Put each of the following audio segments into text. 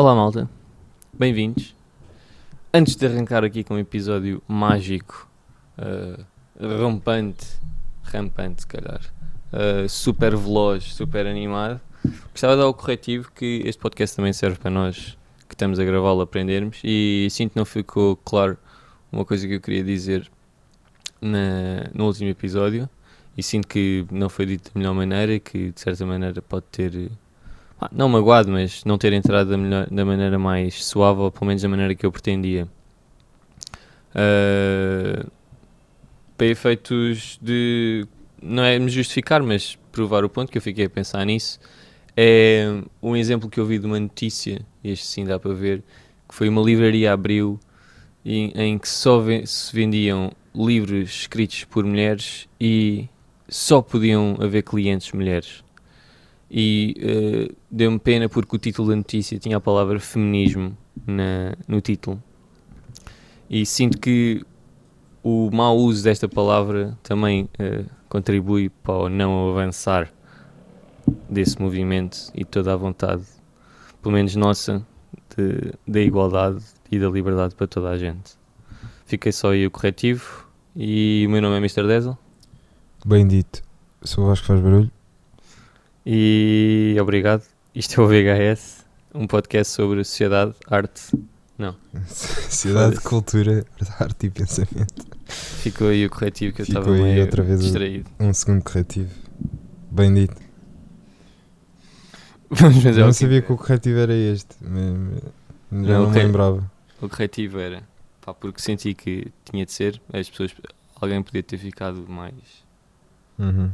Olá malta, bem-vindos. Antes de arrancar aqui com um episódio mágico, uh, rampante, rampante se calhar, uh, super veloz, super animado, gostava de dar o corretivo que este podcast também serve para nós que estamos a gravá-lo aprendermos e sinto que não ficou claro uma coisa que eu queria dizer na, no último episódio e sinto que não foi dito da melhor maneira que de certa maneira pode ter não magoado, mas não ter entrado da, melhor, da maneira mais suave, ou pelo menos da maneira que eu pretendia. Uh, para efeitos de. Não é me justificar, mas provar o ponto que eu fiquei a pensar nisso. É um exemplo que eu vi de uma notícia, este sim dá para ver, que foi uma livraria abriu em, em que só se vendiam livros escritos por mulheres e só podiam haver clientes mulheres e uh, deu-me pena porque o título da notícia tinha a palavra feminismo na, no título. E sinto que o mau uso desta palavra também uh, contribui para o não avançar desse movimento e toda a vontade, pelo menos nossa, da igualdade e da liberdade para toda a gente. Fiquei só aí o corretivo e o meu nome é Mr. Dezel. Bem dito. Sou o Vasco faz barulho. E obrigado. Isto é o VHS, um podcast sobre sociedade, arte. Não. Sociedade, cultura, arte e pensamento. Ficou aí o corretivo que eu estava meio outra vez distraído. Um segundo corretivo. Bem dito. Vamos fazer Não sabia que o corretivo era este. Já não, não me lembrava. O corretivo era. Pá, porque senti que tinha de ser. As pessoas. Alguém podia ter ficado mais. Uhum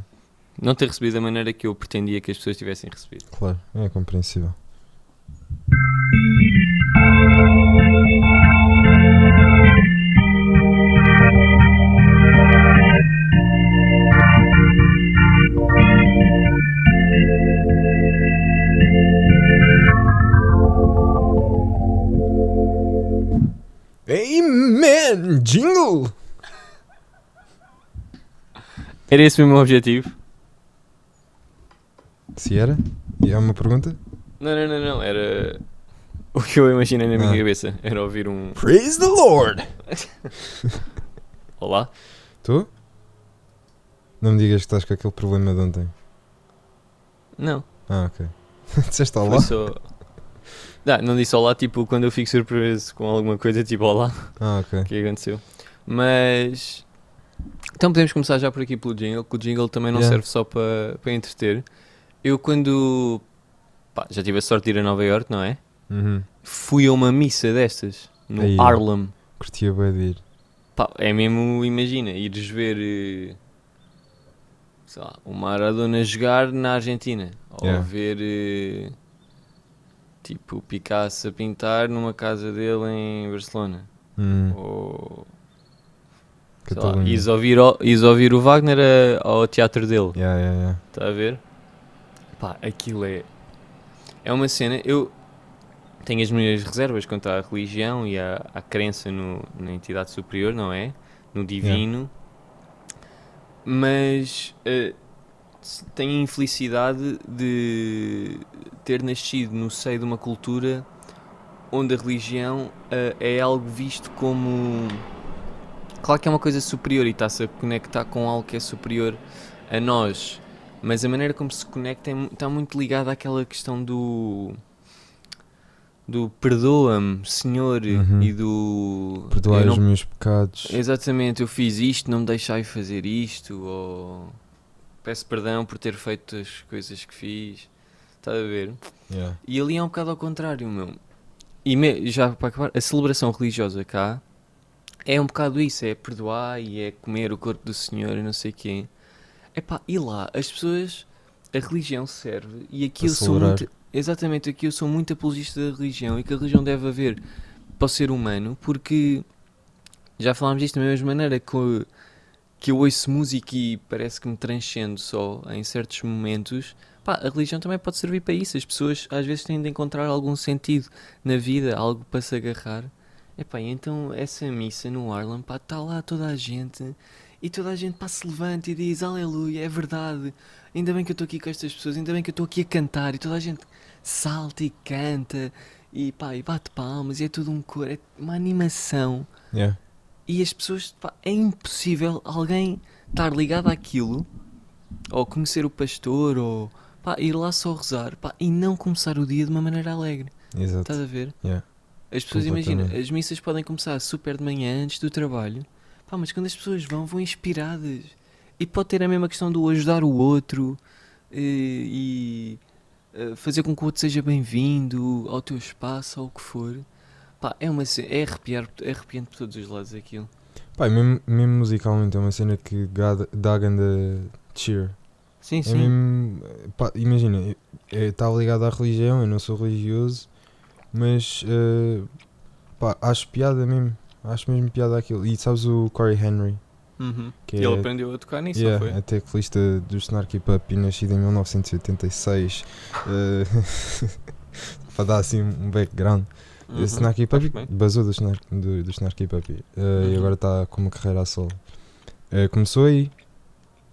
não ter recebido da maneira que eu pretendia que as pessoas tivessem recebido. Claro, é compreensível. Amen! Jingle! Era esse o meu objetivo. Se era? E é uma pergunta? Não, não, não, não. Era. O que eu imaginei na minha ah. cabeça era ouvir um. Praise the Lord! Olá? Tu? Não me digas que estás com aquele problema de ontem. Não. Ah, ok. Disseste olá? Só... Não, não disse olá, tipo, quando eu fico surpreso com alguma coisa, tipo olá. Ah, ok. O que aconteceu? Mas. Então podemos começar já por aqui pelo jingle, que o jingle também não yeah. serve só para, para entreter. Eu quando pá, já tive a sorte de ir a Nova York, não é? Uhum. Fui a uma missa destas no Aí, Harlem. Curtia bem de ir. Pá, é mesmo, imagina, ires ver eh, sei lá, o Maradona jogar na Argentina. Yeah. Ou ver uh, tipo Picasso a pintar numa casa dele em Barcelona. Uhum. Ou sei lá, ouvir, ires ouvir o Wagner a, ao teatro dele. Está yeah, yeah, yeah. a ver? Pá, aquilo é. É uma cena. Eu tenho as minhas reservas quanto à religião e à, à crença no, na entidade superior, não é? No divino. Mas uh, tenho a infelicidade de ter nascido no seio de uma cultura onde a religião uh, é algo visto como. Claro que é uma coisa superior e está-se a conectar com algo que é superior a nós mas a maneira como se conecta está muito ligada àquela questão do. do perdoa-me, Senhor, uhum. e do. Perdoar não, os meus pecados. Exatamente, eu fiz isto, não me deixai fazer isto, ou. peço perdão por ter feito as coisas que fiz. Estás a ver? Yeah. E ali é um bocado ao contrário, meu. E me, já para acabar, a celebração religiosa cá é um bocado isso: é perdoar e é comer o corpo do Senhor e não sei quem. Epá, e lá as pessoas, a religião serve e aqui eu sou muito, exatamente, aqui eu sou muito apologista da religião e que a religião deve haver para o ser humano porque já falámos disto da mesma maneira que, que eu ouço música e parece que me transcendo só em certos momentos. Pá, a religião também pode servir para isso. As pessoas às vezes têm de encontrar algum sentido na vida, algo para se agarrar. Epá, então essa missa no Harlem, pá, está lá toda a gente e toda a gente passa, se levanta e diz aleluia, é verdade, ainda bem que eu estou aqui com estas pessoas, ainda bem que eu estou aqui a cantar e toda a gente salta e canta e pá, e bate palmas, e é tudo um cor, é uma animação. Yeah. E as pessoas, pá, é impossível alguém estar ligado àquilo, ou conhecer o pastor, ou pá, ir lá só rezar, pá, e não começar o dia de uma maneira alegre. Exato. Estás a ver? Yeah. As pessoas imaginam, as missas podem começar super de manhã antes do trabalho, pá, mas quando as pessoas vão, vão inspiradas. E pode ter a mesma questão do ajudar o outro eh, e, eh, fazer com que o outro seja bem-vindo ao teu espaço, ou o que for. Pá, é, uma, é, arrepiar, é arrepiante por todos os lados aquilo. Pá, e mesmo, mesmo musicalmente é uma cena que dá ganda cheer. Sim, É sim. mesmo, pá, imagina, está ligado à religião, eu não sou religioso, mas eh, pá, acho piada mesmo. Acho mesmo piada aquilo. E sabes o Corey Henry? Uhum. Que E ele é- aprendeu a tocar nisso, Yeah, foi? é teclista do Snarky Puppy, nascido em 1986. eh, para dar assim um background. Uhum. Esse Snarky Puppy basou do, Snar, do, do Snarky Puppy eh, e Uhum. agora está com uma carreira a solo. Eh, começou aí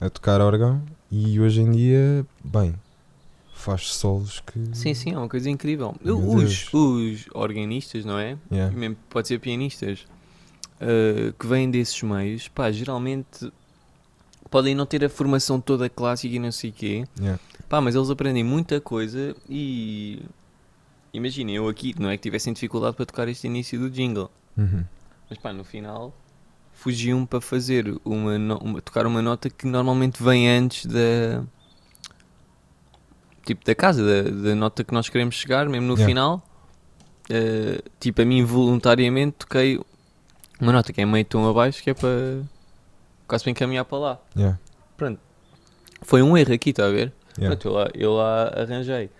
a tocar órgão e hoje em dia, bem, faz solos que. Sim, sim, é uma coisa incrível. Meu Os, Deus. os organistas, não é? Yeah. E mesmo pode ser pianistas uh, que vêm desses meios, pá, geralmente podem não ter a formação toda clássica e não sei o quê, Yeah. pá, mas eles aprendem muita coisa e imaginem, eu aqui não é que tivessem dificuldade para tocar este início do jingle, Uhum. mas pá, no final fugiam para fazer uma, uma- tocar uma nota que normalmente vem antes da tipo da casa, da, da nota que nós queremos chegar, mesmo no Yeah. final. Uh, tipo, a mim voluntariamente toquei uma nota que é meio tom abaixo, que é para quase para encaminhar para lá. Yeah. Foi um erro aqui, está a ver? Yeah. Pronto, eu lá, eu lá arranjei.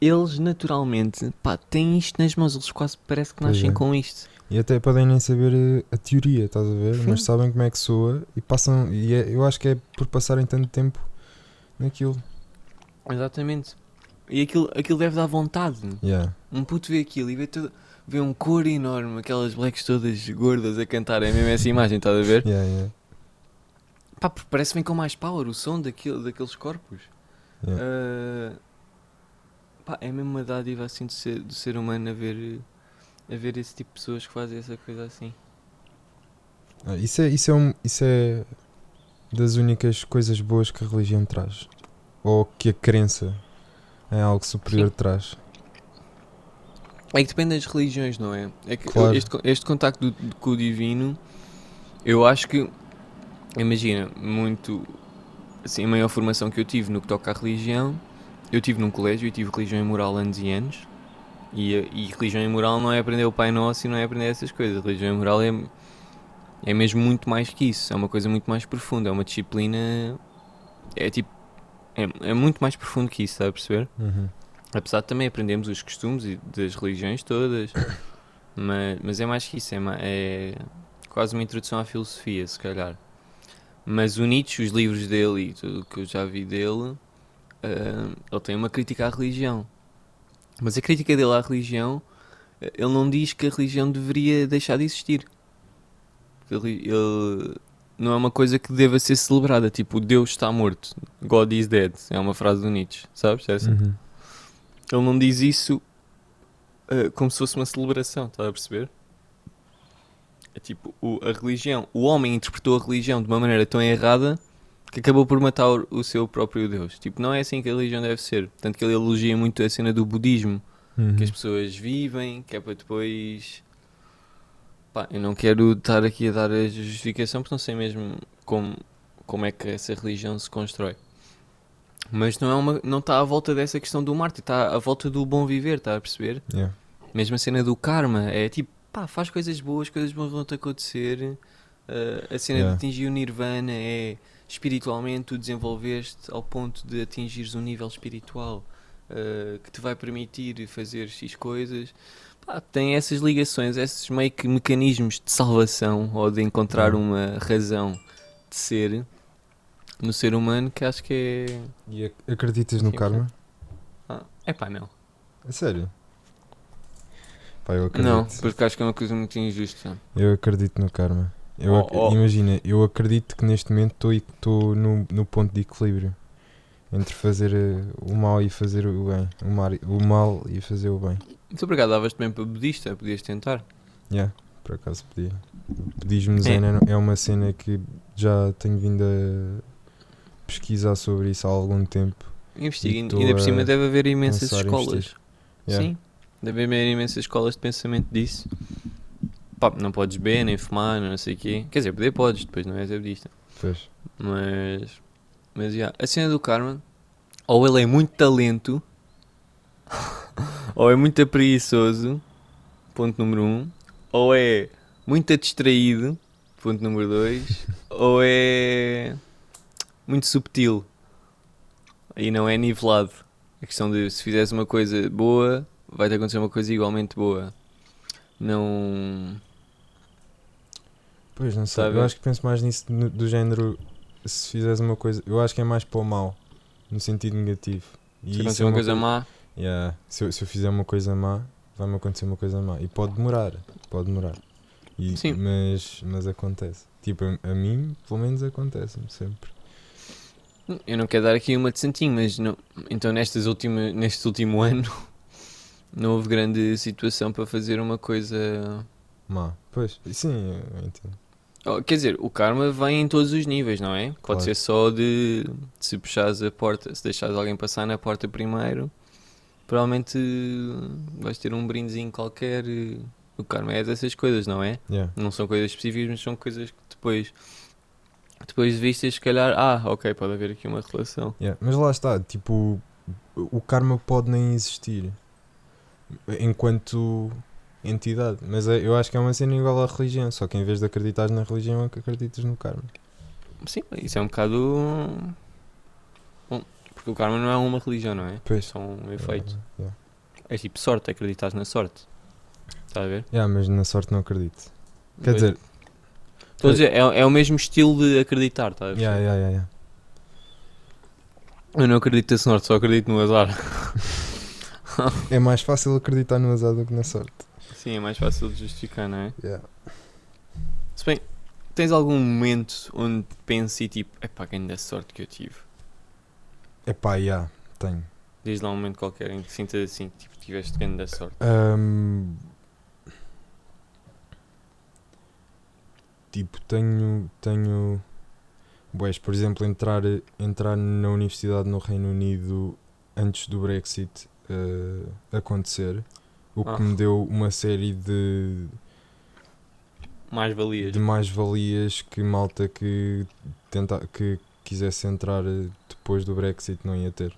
Eles naturalmente, pá, têm isto nas mãos, eles quase parece que nascem é. com isto. E até podem nem saber eh, a teoria, estás a ver? Sim. Mas sabem como é que soa e passam. E é- eu acho que é por passarem tanto tempo naquilo. Exatamente. E aquilo, aquilo deve dar vontade. Yeah. Um puto vê aquilo e vê, todo, vê um cor enorme, aquelas blacks todas gordas a cantarem mesmo essa imagem, estás a ver? Yeah, yeah. Pá, parece que vem com mais power o som daquilo, daqueles corpos. Yeah. Ah, pá, é mesmo uma dádiva assim do ser, do ser humano a ver, a ver esse tipo de pessoas que fazem essa coisa assim. Ah, Isso é, isso, é um, isso é das únicas coisas boas que a religião traz. Ou que a crença em algo superior Sim. traz. É que depende das religiões, não é? É que Claro. este, este contacto do- com o divino, eu acho que, imagina, muito, assim, a maior formação que eu tive no que toca à religião, eu tive num colégio e tive religião e moral anos e anos, e, a- e religião e moral não é aprender o Pai Nosso e não é aprender essas coisas, religião e moral é, é mesmo muito mais que isso, é uma coisa muito mais profunda, é uma disciplina, é tipo, é, é muito mais profundo que isso, está a perceber? Uhum. Apesar de também aprendermos os costumes e das religiões todas, mas, mas é mais que isso, é, é quase uma introdução à filosofia, se calhar. Mas o Nietzsche, os livros dele e tudo o que eu já vi dele, ah, ele tem uma crítica à religião. Mas a crítica dele à religião, ele não diz que a religião deveria deixar de existir. Ele, ele- não é uma coisa que deva ser celebrada, tipo, Deus está morto, God is dead, é uma frase do Nietzsche, sabes? Essa? Uhum. Ele não diz isso uh, como se fosse uma celebração, estás a perceber? É tipo, o- a religião, o homem interpretou a religião de uma maneira tão errada que acabou por matar o, seu próprio Deus. Tipo, não é assim que a religião deve ser. Tanto que ele elogia muito a cena do budismo, Uhum. que as pessoas vivem, que é para depois. Pá, eu não quero estar aqui a dar a justificação porque não sei mesmo como, como é que essa religião se constrói. Mas não é uma, não está à volta dessa questão do mártir, está à volta do bom viver, está a perceber? Yeah. Mesmo a cena do karma, é tipo, pá, faz coisas boas, coisas boas vão-te acontecer. Uh, a cena Yeah. de atingir o nirvana é espiritualmente tu desenvolveste ao ponto de atingires um nível espiritual uh, que te vai permitir fazer X coisas. Pá, tem essas ligações, esses meio que mecanismos de salvação ou de encontrar uma razão de ser no ser humano que acho que é. E ac- acreditas no Sim, karma? É pá, não. A sério? Pá, eu acredito. Não, porque acho que é uma coisa muito injusta. Eu acredito no karma. Eu Oh, ac- oh. Imagina, eu acredito que neste momento estou no, no ponto de equilíbrio entre fazer eh, o mal e fazer o bem. O, mar, o mal e fazer o bem. Por acaso davas também para budista, podias tentar. Yeah, por acaso podia. Budismo Zen é. é uma cena que já tenho vindo a pesquisar sobre isso há algum tempo. Investiga, E ainda por cima deve haver imensas escolas. Yeah. Sim, deve haver imensas escolas de pensamento disso. Pá, não podes beber, nem fumar, não sei o quê. Quer dizer, poder podes, depois não és budista. Pois. Mas, mas yeah, a cena do Carmen, ou ele é muito talento, ou é muito preguiçoso, ponto número um, ou é muito distraído, ponto número dois, ou é muito subtil e não é nivelado. A questão de se fizeres uma coisa boa, vai-te acontecer uma coisa igualmente boa. Não. Pois, não sei. Sabe? Eu acho que penso mais nisso do género. Se fizeres uma coisa. Eu acho que é mais para o mal. No sentido negativo. E Se acontecer é uma uma coisa coi- má, Yeah. Se, eu, se eu fizer uma coisa má, vai-me acontecer uma coisa má. E pode demorar. Pode demorar. E- Sim. Mas, mas acontece. Tipo, a, a mim, pelo menos acontece-me sempre. Eu não quero dar aqui uma de santinho, mas não, então nestas última, neste último ano não houve grande situação para fazer uma coisa. Má. Pois. Sim, eu entendo. Oh, quer dizer, o karma vem em todos os níveis, não é? Pode Claro. ser só de se puxares a porta, se deixares alguém passar na porta primeiro, provavelmente vais ter um brindezinho qualquer. O karma é dessas coisas, não é? Yeah. Não são coisas específicas, mas são coisas que depois, depois de vistas, se calhar, ah, ok, pode haver aqui uma relação. Yeah, Mas lá está, tipo, o karma pode nem existir enquanto entidade. Mas é- eu acho que é uma cena igual à religião, só que em vez de acreditar na religião, é que acreditas no karma. Sim, isso é um bocado. Bom, porque o karma não é uma religião, não é? Pois. São um efeito. Yeah. É tipo sorte, acreditas na sorte. Está a ver? Yeah, mas na sorte não acredito. Quer Pois. dizer, Estou a dizer, é, é o mesmo estilo de acreditar, ver? yeah, yeah, yeah. Eu não acredito na sorte, só acredito no azar. é mais fácil acreditar no azar do que na sorte. Sim, é mais fácil de justificar, não é? Yeah. Se bem, tens algum momento onde penses e tipo, epá, grande sorte que eu tive. Epá, yeah, tenho. Diz lá um momento qualquer em que sintas assim, tipo, tiveste grande sorte. Ahm, tipo, tenho. tenho Boés, por exemplo, entrar, entrar na universidade no Reino Unido antes do Brexit eh, acontecer, o que Ah. me deu uma série de, Mais valias. de mais-valias que malta que, tenta, que quisesse entrar eh, depois do Brexit não ia ter.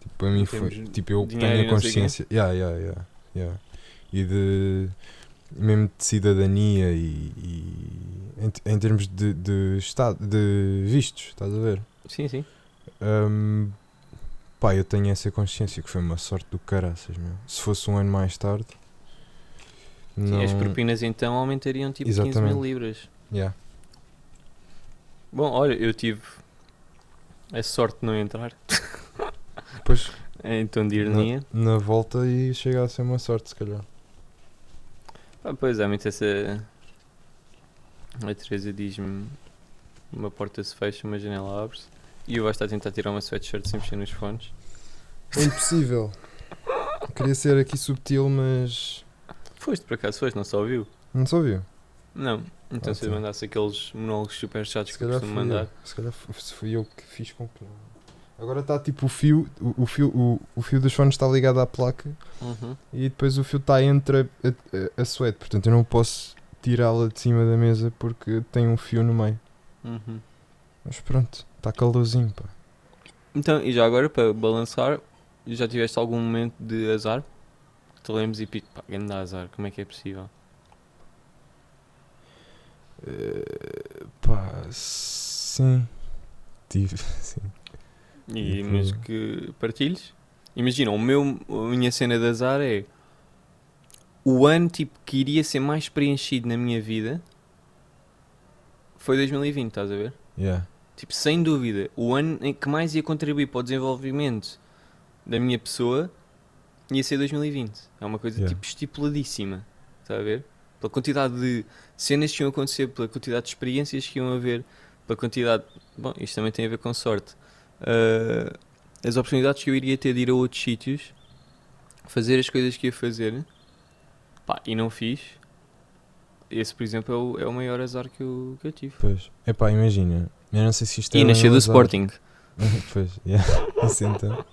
Tipo, para mim foi. Tipo, eu tenho a consciência. Yeah, yeah, yeah, yeah. E de. Mesmo de cidadania e. e em, em termos de, de estado. de vistos, estás a ver? Sim, sim. Hum, pá, eu tenho essa consciência que foi uma sorte do caraças, meu. Se fosse um ano mais tarde. Sim, Não... As propinas então aumentariam tipo 15 mil Exatamente. libras. Yeah. Bom, olha, eu tive a sorte de não entrar Depois, em tom de ironia. na volta, e chega a ser uma sorte, se calhar. Ah, pois é, muito essa. A Teresa diz-me: uma porta se fecha, uma janela abre-se. E eu estar a tentar tirar uma sweatshirt sem mexer nos fones. É impossível. Queria ser aqui subtil, mas. Foste por acaso, foste, não só ouviu? Não se ouviu. Não. Então se eu mandasse aqueles monólogos super chatos Se que eu costumo mandar. eu. se calhar fui eu que fiz com que não. Agora está tipo o fio, o, o fio, o, o fio dos fones está ligado à placa Uhum. e depois o fio está entre a, a, a suede, portanto eu não posso tirá-la de cima da mesa porque tem um fio no meio. Uhum. Mas pronto, está calorzinho, pá. Então, e já agora, para balançar, já tiveste algum momento de azar? Te lembres e pito, pá, grande azar, como é que é possível? Eh, pá, sim. Tive, sim. E, E mas que- que partilhes? Imagina, o meu, a minha cena de azar é o ano tipo, que iria ser mais preenchido na minha vida foi 2020, estás a ver? Yeah. Tipo, sem dúvida, o ano em que mais ia contribuir para o desenvolvimento da minha pessoa ia ser 2020. É uma coisa Yeah. tipo estipuladíssima, estás a ver? Pela quantidade de cenas que iam acontecer, pela quantidade de experiências que iam haver, pela quantidade. Bom, isto também tem a ver com sorte. Ah, as oportunidades que eu iria ter de ir a outros sítios fazer as coisas que ia fazer pá, e não fiz. Esse, por exemplo, é o, é o maior azar que eu, que eu tive. Pois. Epá, imagina. Eu não sei se isto é E um do azar. Sporting. pois, yeah. Isso então.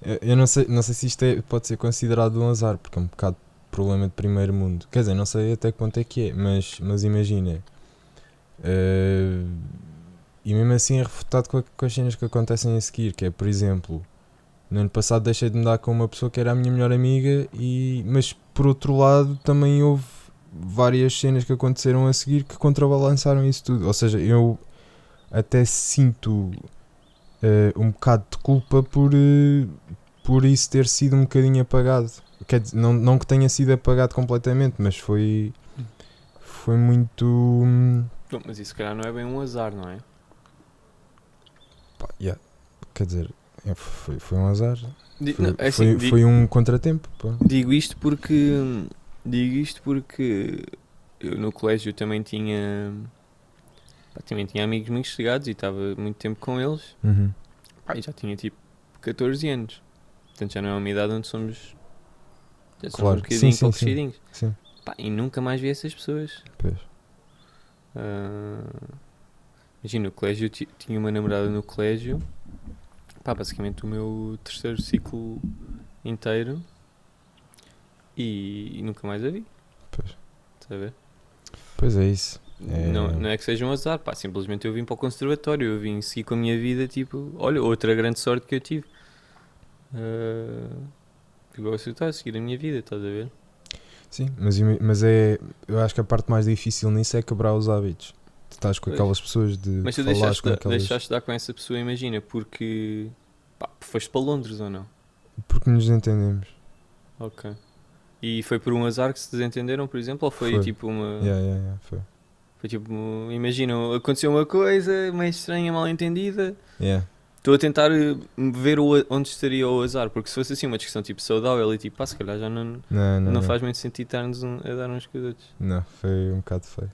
Eu, eu não, sei, não sei se isto é- pode ser considerado um azar, porque é um bocado problema de primeiro mundo. Quer dizer, não sei até que ponto é que é, mas, mas imagina. eh, e mesmo assim é refutado com, a- com as cenas que acontecem a seguir, que é, por exemplo, no ano passado deixei de me dar com uma pessoa que era a minha melhor amiga, e, mas por outro lado também houve várias cenas que aconteceram a seguir que contrabalançaram isso tudo. Ou seja, eu até sinto eh, um bocado de culpa por, eh, por isso ter sido um bocadinho apagado. Quer dizer, não, não que tenha sido apagado completamente, mas foi. Foi muito. hum, mas isso, se calhar, não é bem um azar, não é? Pá, yeah. Quer dizer, foi, foi um azar. Foi, não, é assim, foi, foi um contratempo. pá. Digo isto porque. Digo isto porque eu no colégio também tinha. pá, também tinha amigos muito chegados e estava muito tempo com eles. Uhum. Pá, e já tinha tipo 14 anos. Portanto já não é uma idade onde somos. Já somos Claro. um bocadinho Sim, sim, sim. crescidinhos. Sim, Pá, e nunca mais vi essas pessoas. pois. Ah, imagina, no colégio eu ti- tinha uma namorada no colégio. Pá, basicamente o meu terceiro ciclo inteiro. E, e nunca mais a vi. Pois. Estás a ver? Pois é isso. É. Não, não é que seja um azar, pá, simplesmente eu vim para o conservatório, eu vim seguir com a minha vida, tipo, olha, outra grande sorte que eu tive. Uh, igual a estar a seguir a minha vida, estás a ver? Sim, mas, mas é. Eu acho que a parte mais difícil nisso é quebrar os hábitos. Estás com aquelas pessoas de. Mas tu deixaste, com aquelas. deixaste de dar com essa pessoa, imagina, porque pá, foste para Londres ou não? Porque nos entendemos. Ok. E foi por um azar que se desentenderam, por exemplo, ou foi, Foi. tipo uma. Yeah, yeah, yeah, foi. Foi tipo, imagina, aconteceu uma coisa meio estranha, mal entendida. Yeah. Estou a tentar eh, ver onde estaria o azar, porque se fosse assim uma discussão tipo saudável e tipo, pá, se calhar já não, Não, não, não, faz muito sentido estarmos a dar uns com os outros. Não, foi um bocado feio.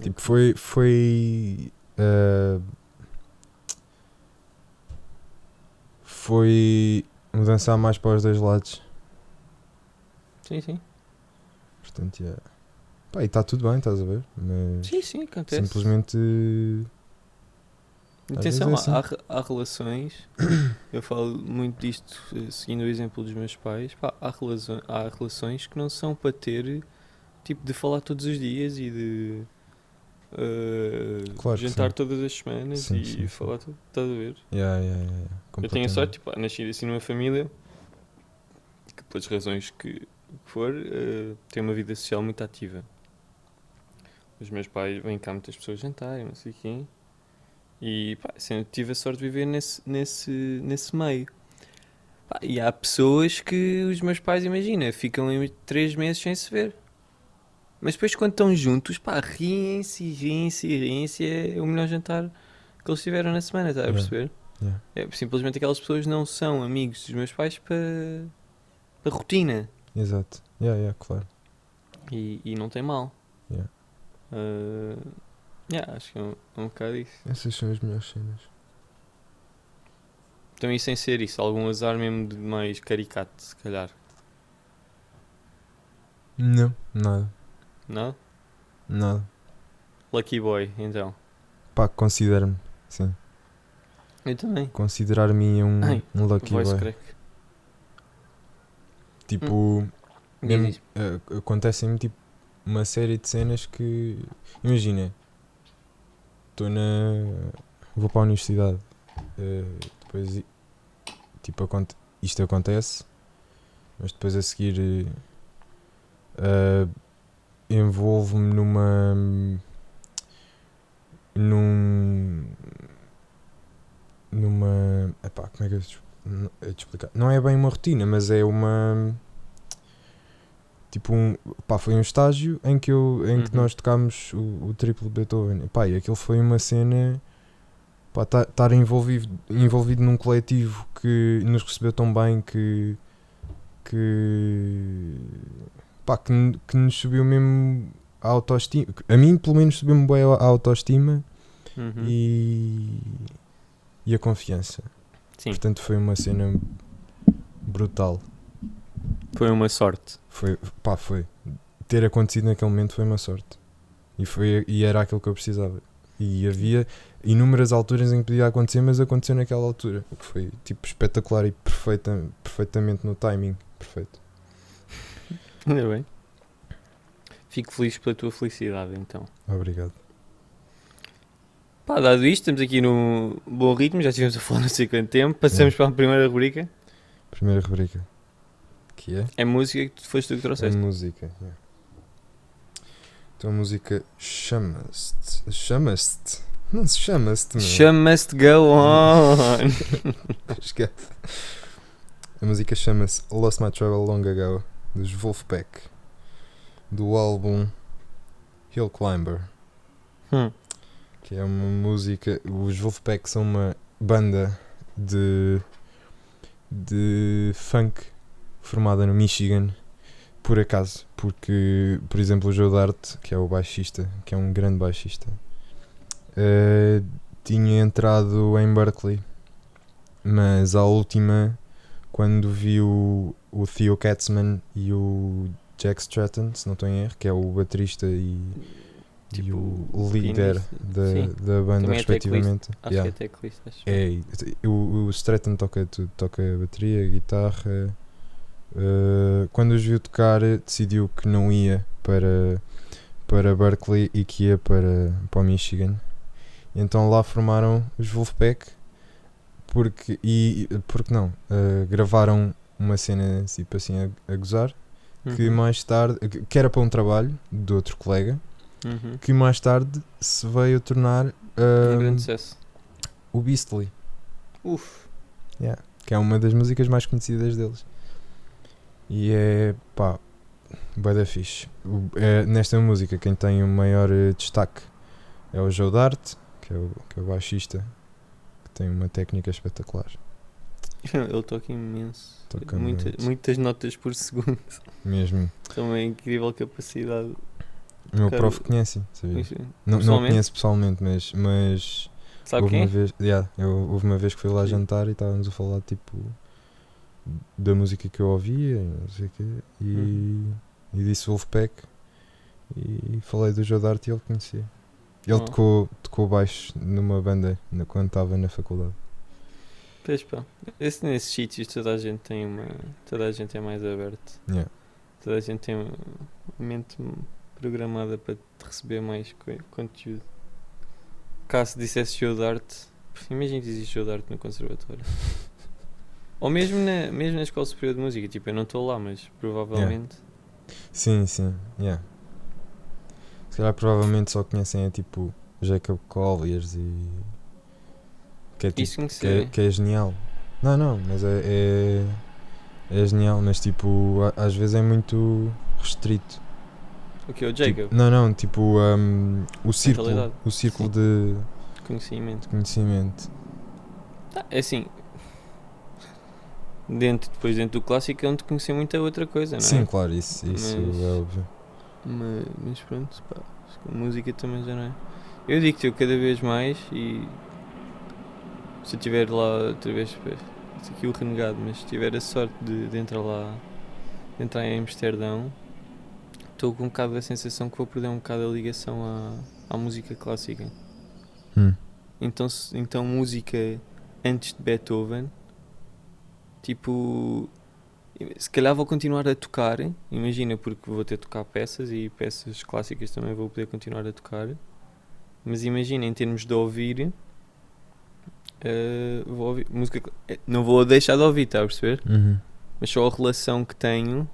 Tipo, foi. foi ah, foi mudança mais para os dois lados. Sim, sim. Portanto, yeah. Pá, e está tudo bem, estás a ver? Mas Sim, sim, acontece. simplesmente. Atenção, é há, há há relações, eu falo muito disto eh, seguindo o exemplo dos meus pais, pá, há, relações, há relações que não são para ter, tipo, de falar todos os dias e de eh, Claro jantar sim. todas as semanas Sim, e sim, falar tudo, estás a ver? Yeah, yeah, yeah. Eu tenho a sorte, tipo, nasci assim numa família que, pelas razões que for, eh, tem uma vida social muito ativa. Os meus pais vêm cá muitas pessoas jantar e não sei quem. E pá, sempre tive a sorte de viver nesse, nesse, nesse meio. Pá, e há pessoas que os meus pais, imagina, ficam três meses sem se ver. Mas depois quando estão juntos, pá, riem-se, riem-se, riem-se. É o melhor jantar que eles tiveram na semana, estás a perceber? Yeah. É, simplesmente aquelas pessoas não são amigos dos meus pais para, para rotina. Exato. Yeah, yeah, claro. E, e não tem mal. Yeah. Ah, yeah, acho que é um, é um bocado isso. Essas são as melhores cenas. Então, e sem ser isso, algum azar mesmo de mais caricato, se calhar. Não, nada. Não? Nada. Lucky boy, então. Pá, considero-me. Sim. Eu também. Considerar-me um, Ai, um lucky Voice boy. crack. Tipo, mesmo, Diz, diz. eh, acontecem-me tipo uma série de cenas que. Imagina, estou na. Vou para a universidade. eh, depois, tipo, aconte- isto acontece, mas depois a seguir eh, envolvo-me numa. num. numa. Epá, como é que eu te, de explicar? Não é bem uma rotina, mas é uma. Tipo um. Pá, foi um estágio em que, eu, em que Uhum. nós tocámos o, o triplo Beethoven. Pá, e aquilo foi uma cena. Pá, estar envolvido, envolvido num coletivo que nos recebeu tão bem que. que. Pá, que, que nos subiu mesmo a autoestima. A mim, pelo menos, subiu-me bem a autoestima Uhum. e. e a confiança. Sim. Portanto, foi uma cena brutal. Foi uma sorte. Foi, pá, foi. Ter acontecido naquele momento foi uma sorte. E, foi, e era aquilo que eu precisava. E havia inúmeras alturas em que podia acontecer, mas aconteceu naquela altura. O que foi tipo espetacular e perfeita, perfeitamente no timing. Perfeito. Ainda bem. Fico feliz pela tua felicidade, então. Obrigado. Pá, dado isto, estamos aqui no bom ritmo, já estivemos a falar não sei quanto tempo. Passamos para a primeira rubrica. Primeira rubrica. Que é? É música que tu foste tu que É trouxeste. música. yeah. Então a música chama-se. Chama-se. Não se chama-se. Chama-se Go On. Esquece. A música chama-se Lost My Travel Long Ago, dos Wolfpack, do álbum Hill Climber, Hum. que é uma música. Os Wolfpack são uma banda de. de funk formada no Michigan, por acaso, porque, por exemplo, o Joe Dart, que é o baixista, que é um grande baixista, eh, tinha entrado em Berkeley, mas à última, quando vi o, o Theo Katzman e o Jack Stratton, se não estou em erro, que é o baterista e, e Tipo, o líder da, Sim. da banda, Também é respectivamente. Acho Yeah. que é teclista. acho. É, o, o Stratton toca toca bateria, guitarra. eh, quando os viu tocar, decidiu que não ia para, para Berkeley e que ia para, para o Michigan. Então lá formaram os Wolfpack, porque, e, porque não, eh, gravaram uma cena tipo assim a, a gozar, que Uhum. mais tarde, que- que era para um trabalho de outro colega, Uhum. que mais tarde se veio a tornar Um eh, grande sucesso. o Beastly. Uf. que é uma das músicas mais conhecidas deles. E é pá, bué da fixe. O- é, nesta música, quem tem o maior eh, destaque é o Joe Dart, que é o, que é o baixista, que tem uma técnica espetacular. Ele toca imenso. Toca Muita-. Muitas notas por segundo. Mesmo. Também incrível capacidade. O meu Cara, prof conhece, sabia? Não, não conheço pessoalmente, mas, mas Sabe houve, quem? uma vez, yeah, eu, houve uma vez que fui lá jantar e estávamos a falar tipo da música que eu ouvia e não sei o quê, e, Uhum. e disse Wolfpack e falei do Joe Dart e ele conhecia. Ele Oh. tocou, tocou baixo numa banda na- quando estava na faculdade. Pois pá. Esse, nesses sítios toda a gente tem uma. Toda a gente é mais aberto. Yeah. Toda a gente tem uma mente programada para receber mais co- conteúdo. Caso dissesse show de arte, imagina que existe show de arte no conservatório. Ou mesmo na, mesmo na Escola Superior de Música, tipo, eu não estou lá, mas provavelmente. Sim, sim, yeah. Se calhar provavelmente só conhecem é tipo Jacob Colliers e. Que é, tipo, Isso que, é, que é genial. Não, não, mas é, é, é genial, mas tipo, às vezes é muito restrito. O que é o Tipo, Jacob? não, não, tipo, um, o círculo, Mentalidade. o círculo de Conhecimento. conhecimento. Tá, é assim. Dentro, depois dentro do clássico é onde conhecer muita outra coisa, não é? Sim, claro, isso, isso Mas- é óbvio. Mas, mas pronto, pá, acho que a música também já não é. Eu digo-te, eu cada vez mais e se eu tiver lá outra vez, pá, isto aqui o renegado, mas se tiver a sorte de, de entrar lá, de entrar em Amsterdão, estou com um bocado da sensação que vou perder um bocado a ligação à, à música clássica. Hum. Então, então música antes de Beethoven, tipo, se calhar vou continuar a tocar, imagina, porque vou ter de tocar peças e peças clássicas também vou poder continuar a tocar, mas imagina, em termos de ouvir, eh, vou ouvir música, eh, não vou deixar de ouvir, está a perceber? Uhum. Mas só a relação que tenho,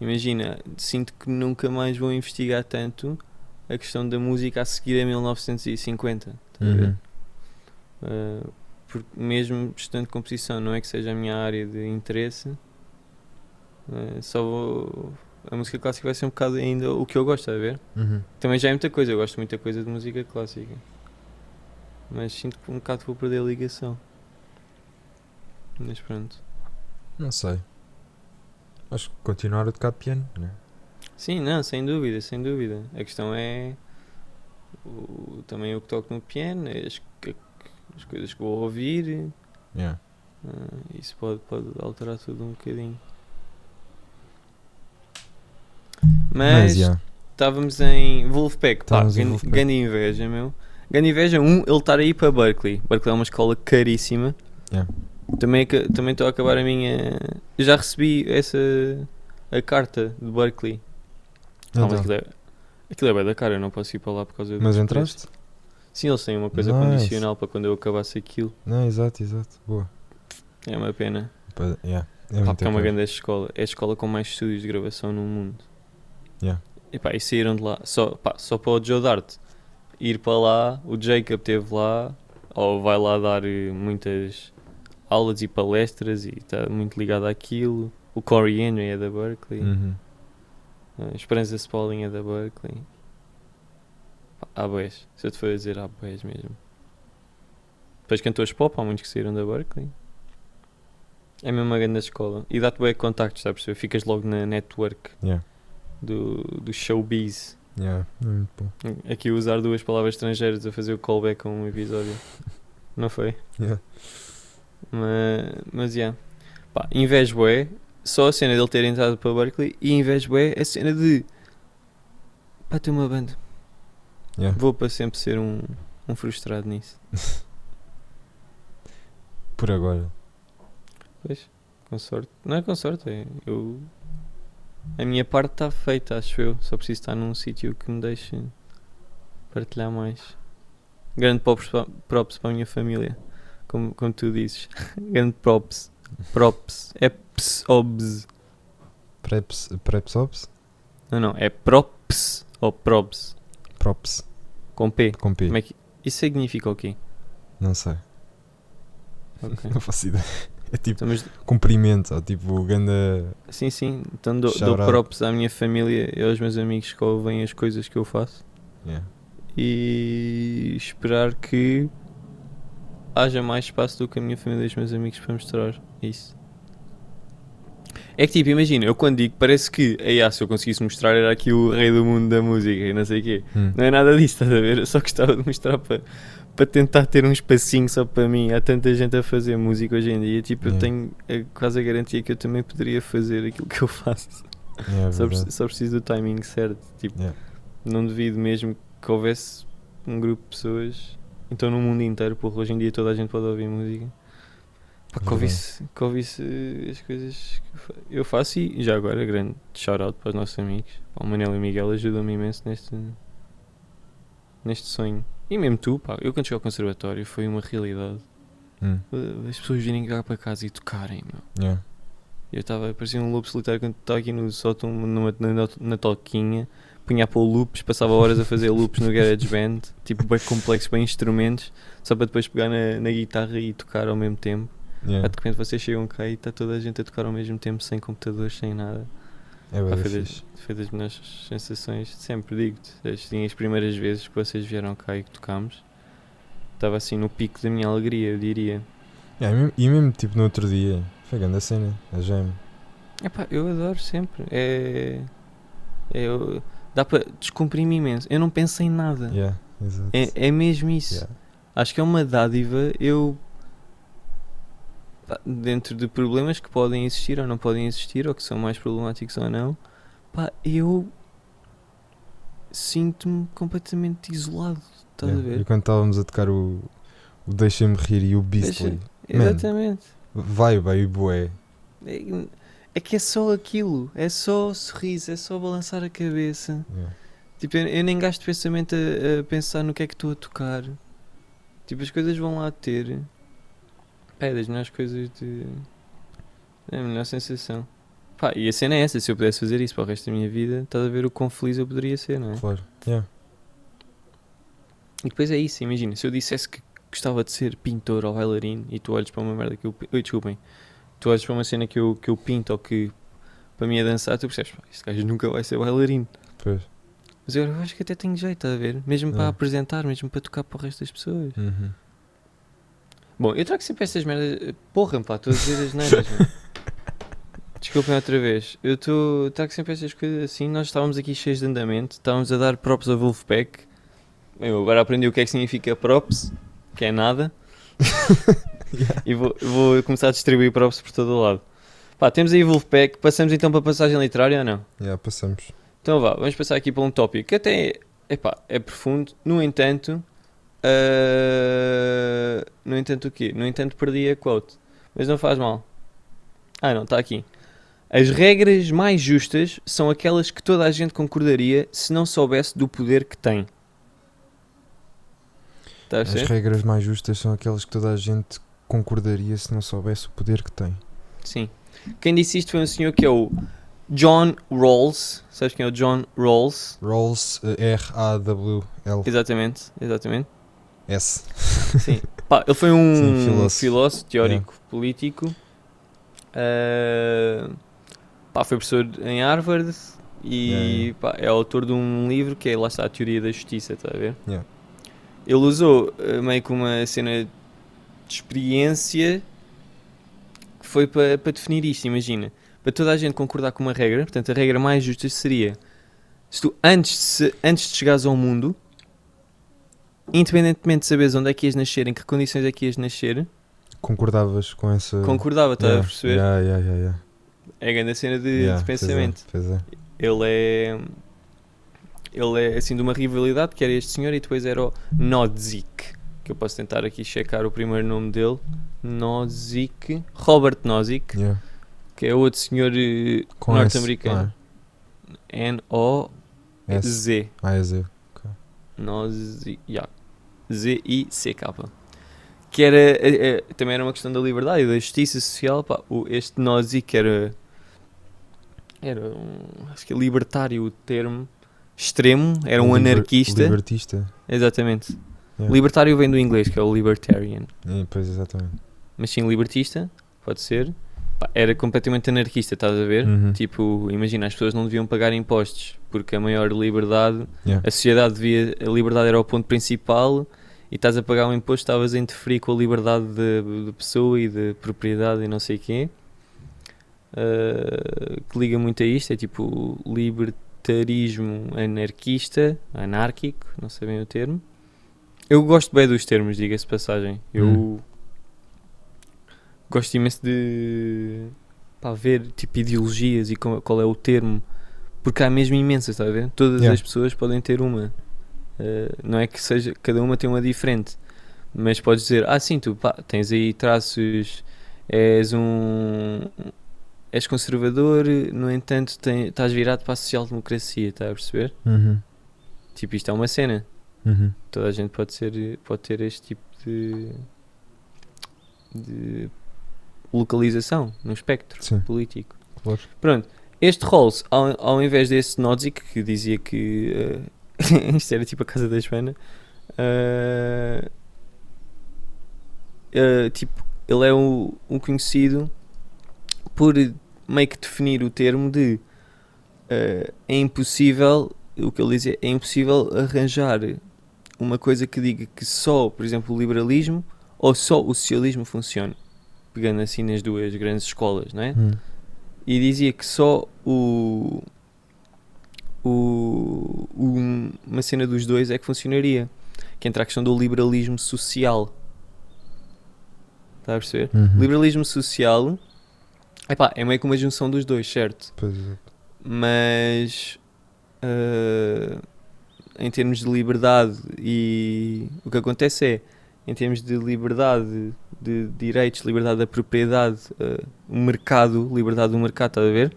imagina, sinto que nunca mais vou investigar tanto a questão da música a seguir a 1950. estás a ver? Uhum. Uh, porque mesmo estando composição não é que seja a minha área de interesse, uh, só vou- a música clássica vai ser um bocado ainda o que eu gosto, a ver? Uhum. Também já é muita coisa, eu gosto muita coisa de música clássica. Mas sinto que um bocado vou perder a ligação. Mas pronto. Não sei. Acho que continuar a tocar piano, né? Sim, não, sem dúvida, sem dúvida. A questão é o, também o que toco no piano, as, que- as coisas que vou ouvir. Yeah. Ah, isso pode, pode alterar tudo um bocadinho. Mas estávamos em Wolfpack, pá, grande, inveja, meu. Grande inveja, um, ele estar aí para Berkeley. Berkeley é uma escola caríssima. Yeah. Também aca- também estou a acabar a minha. Já recebi essa. a carta de Berkeley. Ah, mas Então, aquilo é, aquilo é bem da cara, eu não posso ir para lá por causa mas entraste? preços. Sim, eles têm uma coisa Nice. condicional para quando eu acabasse aquilo. Não, exato, exato. Boa. É uma pena. Pa- yeah, É Pá, é uma grande escola. É a escola com mais estúdios de gravação no mundo. Yeah. E pá, e saíram de lá. Só, pá, só para o Joe Dart ir para lá, o Jacob esteve lá, ou vai lá dar eh, muitas aulas e palestras e está muito ligado àquilo. O Corey Henry é da Berkeley. Uhum. A Esperança Spalding é da Berkeley. Há boés. Se eu te for dizer, há boés mesmo. Depois cantores pop, há muitos que saíram da Berkeley. É mesmo uma grande escola. E dá-te bem contactos, sabes? Ficas logo na network Yeah. Do, do showbiz. Yeah. É muito bom. Aqui usar duas palavras estrangeiras a fazer o callback a um episódio. Não foi? Yeah. Mas, mas yeah. Pá, invejo é só a cena dele ter entrado para Berkeley e invejo é a cena de pá, ter uma banda. Yeah. Vou para sempre ser um, um frustrado nisso. Por agora. Pois, com sorte. Não é com sorte, é eu. A minha parte está feita, acho eu. Só preciso estar num sítio que me deixe partilhar mais. Grande props para, props para a minha família, como, como tu dizes. Grande props. Props. É ps obs. Preps, preps ops? Não, não, é props ou props. Props. Com P. Com P. Como é que. Isso significa o quê? Não sei. Ok. Não faço ideia. É tipo Então, mas cumprimento, ou tipo ganda. Sim, sim. Então dou, dou props à minha família e aos meus amigos que ouvem as coisas que eu faço Yeah. e esperar que haja mais espaço do que a minha família e os meus amigos para mostrar isso. É que tipo, imagina, eu quando digo, parece que aí, ah, se eu conseguisse mostrar era aqui o rei do mundo da música e não sei o quê. Hum. Não é nada disso, estás a ver? Eu só gostava de mostrar para, para tentar ter um espacinho só para mim. Há tanta gente a fazer música hoje em dia, tipo, eu Yeah. tenho a, quase a garantia que eu também poderia fazer aquilo que eu faço. Yeah, é Só, verdade. preci- só preciso do timing certo. Tipo, Yeah. não devido mesmo que houvesse um grupo de pessoas, então no mundo inteiro, porque hoje em dia toda a gente pode ouvir música. Pá, que, ouvisse, que ouvisse eh, as coisas que eu fa- eu faço e já agora grande shout-out para os nossos amigos. O Manel e o Miguel ajudam-me imenso neste, neste sonho. E mesmo tu, pá, eu quando cheguei ao conservatório foi uma realidade. Hum. Eh, As pessoas virem cá para casa e tocarem, meu. Yeah. Eu estava, parecia um lobo solitário quando estava aqui no sótão, numa, na, na toquinha, punha a pôr loops, passava horas a fazer loops no GarageBand, tipo bem complexo, bem instrumentos, só para depois pegar na, na guitarra e tocar ao mesmo tempo. Yeah. De repente vocês chegam cá e está toda a gente a tocar ao mesmo tempo, sem computadores, sem nada. É bem foi, das, foi das melhores sensações, sempre digo-te, as, as primeiras vezes que vocês vieram cá e que tocámos, estava assim no pico da minha alegria, eu diria. Yeah, e mesmo- tipo no outro dia, foi grande a cena, a. Epá, eu adoro sempre. É. é eu- dá para descomprimir imenso. Eu não penso em nada. Yeah. É, é mesmo isso. Yeah. Acho que é uma dádiva. Eu. Dentro de problemas que podem existir ou não podem existir, ou que são mais problemáticos ou não, pá, eu. Sinto-me completamente isolado. Estás Yeah. a E ver? quando estávamos a tocar o, o Deixa-me Rir e o Beastly, Man. Exatamente. vai, vai, e bué. É, é que é só aquilo. É só sorriso, é só balançar a cabeça. Yeah. Tipo, eu, eu nem gasto pensamento a, a pensar no que é que estou a tocar. Tipo, as coisas vão lá ter. É das melhores coisas de. É a melhor sensação. Pá, e a cena é essa: se eu pudesse fazer isso para o resto da minha vida, estás a ver o quão feliz eu poderia ser, não é? Claro. Yeah. E depois é isso, imagina, se eu dissesse que gostava de ser pintor ou bailarino e tu olhas para uma merda que eu. Oi, desculpem. Tu olhas para uma cena que eu, que eu pinto ou que para mim é dançar, tu percebes, pá, este gajo nunca vai ser bailarino. Pois. Mas eu acho que até tenho jeito, estás a ver? Mesmo para É. apresentar, mesmo para tocar para o resto das pessoas. Uhum. Bom, eu trago sempre estas merdas. Porra, pá, estou a dizer as neiras, mano. Desculpem outra vez. Eu estou. Trago sempre estas coisas assim. Nós estávamos aqui cheios de andamento, estávamos a dar props ao Wolfpack. Eu agora aprendi o que é que significa props, que é nada. Yeah. E vou, vou começar a distribuir props por todo o lado. Pá, temos aí Wolfpack. Passamos então para a passagem literária ou não? Yeah, passamos. Então vá, vamos passar aqui para um tópico que até epá, é profundo, no entanto. Ah, no entanto, o quê? No entanto, perdi a quote. Mas não faz mal. Ah, não, está aqui. As regras mais justas são aquelas que toda a gente concordaria se não soubesse do poder que tem. A As regras mais justas são aquelas que toda a gente concordaria se não soubesse o poder que tem. Sim. Quem disse isto foi um senhor que é o John Rawls. Sabes quem é o John Rawls? Rawls, eh, R-A-W-L-S. Exatamente, exatamente. Sim. Pá, ele foi um Sim, filósofo, filósofo. teórico, político. Ah, pá, foi professor em Harvard e Yeah, yeah. pá, é autor de um livro que é, lá está, a Teoria da Justiça, está a ver? Yeah. Ele usou ah, meio que uma cena de experiência que foi para para definir isto, imagina. Para toda a gente concordar com uma regra, portanto, a regra mais justa seria se tu antes se- antes de chegares ao mundo, independentemente de saberes onde é que ias nascer, em que condições é que ias nascer, Concordavas com essa. concordava, estás Yeah, a perceber? Yeah, yeah, yeah. É a grande cena de, de pois é, pensamento. Pois é. Ele é. Ele é assim de uma rivalidade que era este senhor e depois era o Nozick. Que eu posso tentar aqui checar o primeiro nome dele. Nozick. Robert Nozick, que é outro senhor eh, norte-americano. N-O-Z. Ah, é Z. Nozick. Z-I-C-K. Que era. eh, eh, também era uma questão da liberdade e da justiça social. Pá, o, este Nozick era. Era um. Acho que é libertário o termo. Extremo. Era um Liber- anarquista. Libertista. Exatamente. Yeah. Libertário vem do inglês, que é o libertarian. É, pois, exatamente. Mas sim, libertista, pode ser. Era completamente anarquista, estás a ver? Uhum. Tipo, imagina, as pessoas não deviam pagar impostos, porque a maior liberdade, Yeah. a sociedade devia, a liberdade era o ponto principal e estás a pagar um imposto, estavas a interferir com a liberdade de, de pessoa e de propriedade e não sei o quê. Ah, que liga muito a isto, é tipo libertarismo anarquista, anárquico, não sei bem o termo. Eu gosto bem dos termos, diga-se passagem. Eu Hum. Gosto imenso de pá, ver tipo ideologias e qual, é o termo, porque há mesmo imensas, está a ver? Todas Yeah. as pessoas podem ter uma. Uh, não é que seja, cada uma tem uma diferente, mas podes dizer, ah, sim, tu pá, tens aí traços, és um. És conservador, no entanto, tem- estás virado para a social-democracia, está a perceber? Uhum. Tipo, isto é uma cena. Uhum. Toda a gente pode, ser, pode ter este tipo de, de localização no espectro Sim, político. claro. Pronto, este Rawls, ao, ao invés desse Nozick, que dizia que eh, isto era tipo a casa da Joana, eh, eh, tipo, ele é um, um conhecido por meio que definir o termo de eh, é impossível, o que ele dizia, é impossível arranjar uma coisa que diga que só, por exemplo, o liberalismo ou só o socialismo funciona. Pegando assim nas duas grandes escolas, não é? Hum. e dizia que só o, o, o- uma cena dos dois é que funcionaria que entra a questão do liberalismo social está a perceber? Uhum. liberalismo social epá, é meio que uma junção dos dois, certo? Pois é. mas ah, em termos de liberdade e o que acontece é em termos de liberdade de direitos, liberdade da propriedade, o mercado, liberdade do mercado, estás a ver?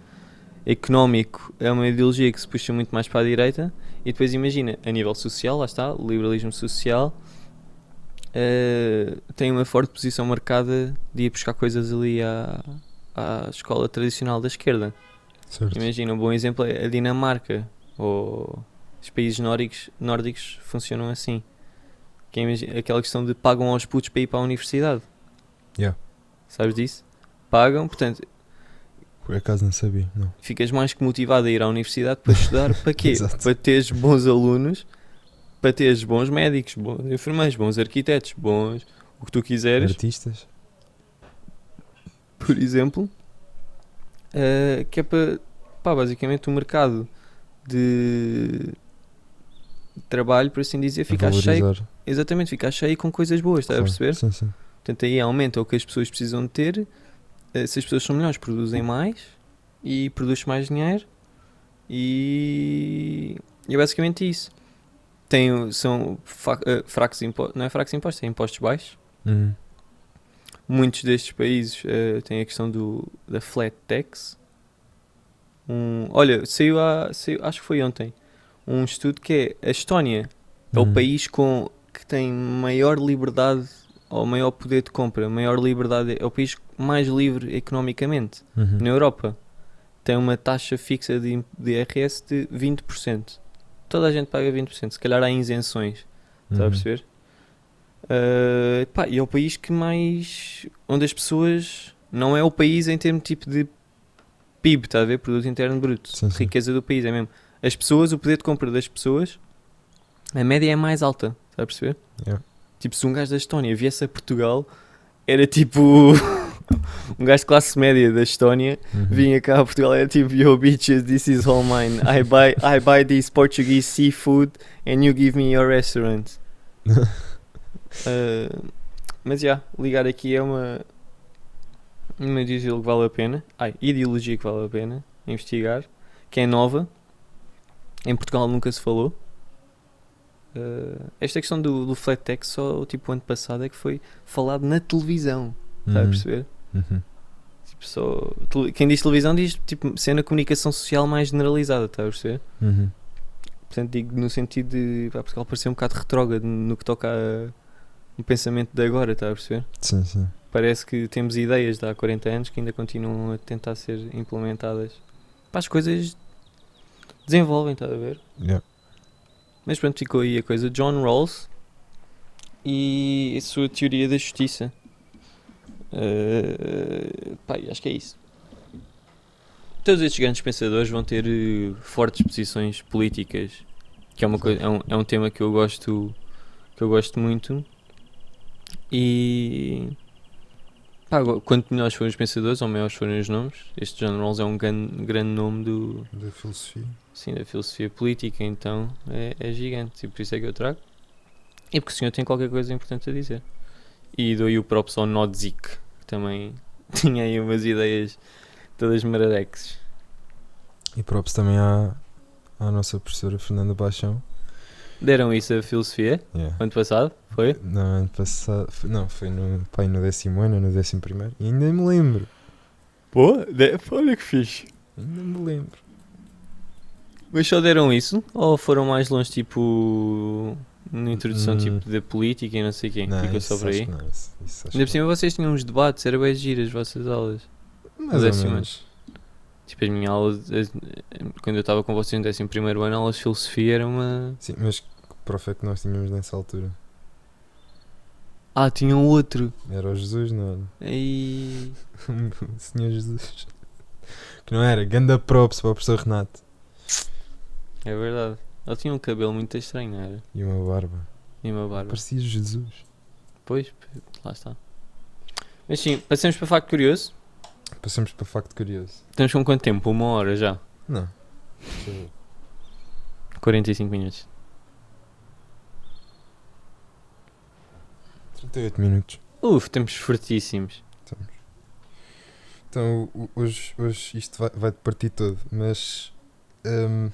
Económico é uma ideologia que se puxa muito mais para a direita e depois imagina, a nível social, lá está, o liberalismo social ah, tem uma forte posição marcada de ir buscar coisas ali à, à escola tradicional da esquerda. Certo. Imagina, um bom exemplo é a Dinamarca ou os países nórdicos, nórdicos funcionam assim. Que é aquela questão de pagam aos putos para ir para a universidade. Yeah. Sabes disso? Pagam, portanto, Por acaso não sabia, não. ficas mais que motivado a ir à universidade para estudar. para quê? Para teres bons alunos, para teres bons médicos, bons enfermeiros, bons arquitetos, bons o que tu quiseres. Artistas? por exemplo, eh, que é para, pá, basicamente o mercado de trabalho, por assim dizer, ficar cheio. Exatamente, ficar cheio com coisas boas, estás a perceber? Sim, sim. Portanto, aí aumenta o que as pessoas precisam de ter, eh, se as pessoas são melhores, produzem mais e produzem mais dinheiro E, e é basicamente isso. Tem, são eh, fracos impostos, não é fracos impostos, é impostos baixos. Uhum. Muitos destes países eh, têm a questão do, da flat tax. Um, olha, saiu, há, saiu, acho que foi ontem, um estudo que é a Estónia é o Uhum. país com, que tem maior liberdade ou maior poder de compra, maior liberdade, é o país mais livre economicamente Uhum. na Europa. Tem uma taxa fixa de, de IRS de 20%. Toda a gente paga 20%, se calhar há isenções. Está a Uhum. perceber? Uh, pá, e é o país que mais. onde as pessoas. Não é o país em termos tipo de PIB, está a ver? Produto Interno Bruto. Sim, sim. Riqueza do país, é mesmo. As pessoas, o poder de compra das pessoas, a média é mais alta, está a perceber? Yeah. Tipo, se um gajo da Estónia viesse a Portugal, era tipo. um gajo de classe média da Estónia Uhum. vinha cá a Portugal era tipo Yo bitches, this is all mine I buy, I buy this Portuguese seafood And you give me your restaurant Uh, Mas já, ligar aqui é uma Uma ideologia que vale a pena Ai, ideologia que vale a pena Investigar Que é nova Em Portugal nunca se falou Uh, Esta questão do, do flat tax Só tipo ano passado é que foi falado na televisão Está a Uhum. perceber? Uhum. Tipo, só, quem diz televisão diz tipo, cena comunicação social mais generalizada, está a perceber? Uhum. Portanto, digo no sentido de pá, Portugal parecer um bocado retrógrado no que toca a, no pensamento de agora, está a perceber? Sim, sim. Parece que temos ideias de há 40 anos que ainda continuam a tentar ser implementadas. Pá, as coisas desenvolvem, está a ver? Yeah. Mas pronto, ficou aí a coisa. John Rawls e a sua teoria da justiça. Uh, pá, acho que é isso. Todos estes grandes pensadores vão ter eh, fortes posições políticas, que é, uma coisa, é, um, é um tema que eu gosto que eu gosto muito. E pá, quanto melhores forem os pensadores ou maiores forem os nomes, este John Rawls é um grande, grande nome do, Da filosofia. Sim, da filosofia política, então é, é gigante, e por isso é que eu trago. E porque o senhor tem qualquer coisa importante a dizer. E dou-lhe o props ao Nodzik, que também tinha aí umas ideias todas maradeques. E próprios também à, à nossa professora Fernanda Baixão. Deram isso a filosofia, Yeah. ano passado, foi? No ano passado. foi- Não, foi no, pai, no décimo ano, no décimo primeiro. E ainda me lembro. Pô, de- olha que fixe. Ainda me lembro. Mas só deram isso? Ou foram mais longe, tipo, na introdução Hum. tipo, da política e não sei quem? Não, Ficou só por aí? não, isso- Ainda por cima vocês tinham uns debates, era bem giras as vossas aulas. Mais ou décimo menos. Tipo, as minhas aulas, as- quando eu estava com vocês no décimo primeiro ano, aulas de filosofia era uma... Sim, mas que prof é que nós tínhamos nessa altura? Ah, tinham outro. Era o Jesus, não era? Aí... o Senhor Jesus. Que não era? Ganda props para o professor Renato. É verdade. Ele tinha um cabelo muito estranho, era? E uma barba. E uma barba. Parecia Jesus. Pois, lá está. Mas sim, passamos para facto curioso. Passamos para facto curioso. Estamos com quanto tempo? Uma hora já? Não. Deixa eu ver. 45 minutos. 38 minutos. Uf, estamos fortíssimos. Então, o- hoje, hoje isto vai, vai partir todo, mas. Um,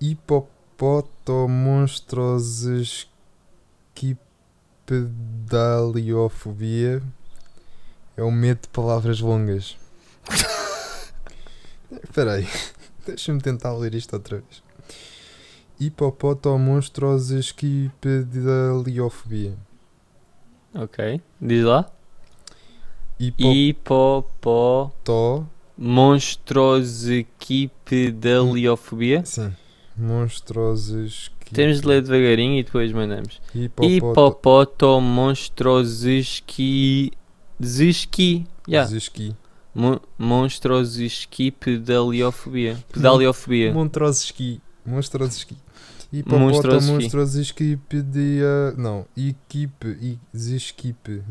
hipopótomonstrosesquipedaliofobia é o medo de palavras longas. Espera aí, deixa-me tentar ler isto outra vez. Hipopótomonstrosesquipedaliofobia. Ok. Diz lá. Hipopó. Hipopó... Monstrosquipedaliofobia. Sim. Monstroses. Temos de ler devagarinho e depois mandamos. Hipopóto. Hipopotomonstrosesqui... Zesqui. Yeah. Zesqui. Mon monstrosesquipedaliofobia. Pedaliofobia. Monstrosesqui. Monstrosesqui. Monstrosesqui. Hipopótamo monstrosesqui pedia. Não. Equipe. Zesquipe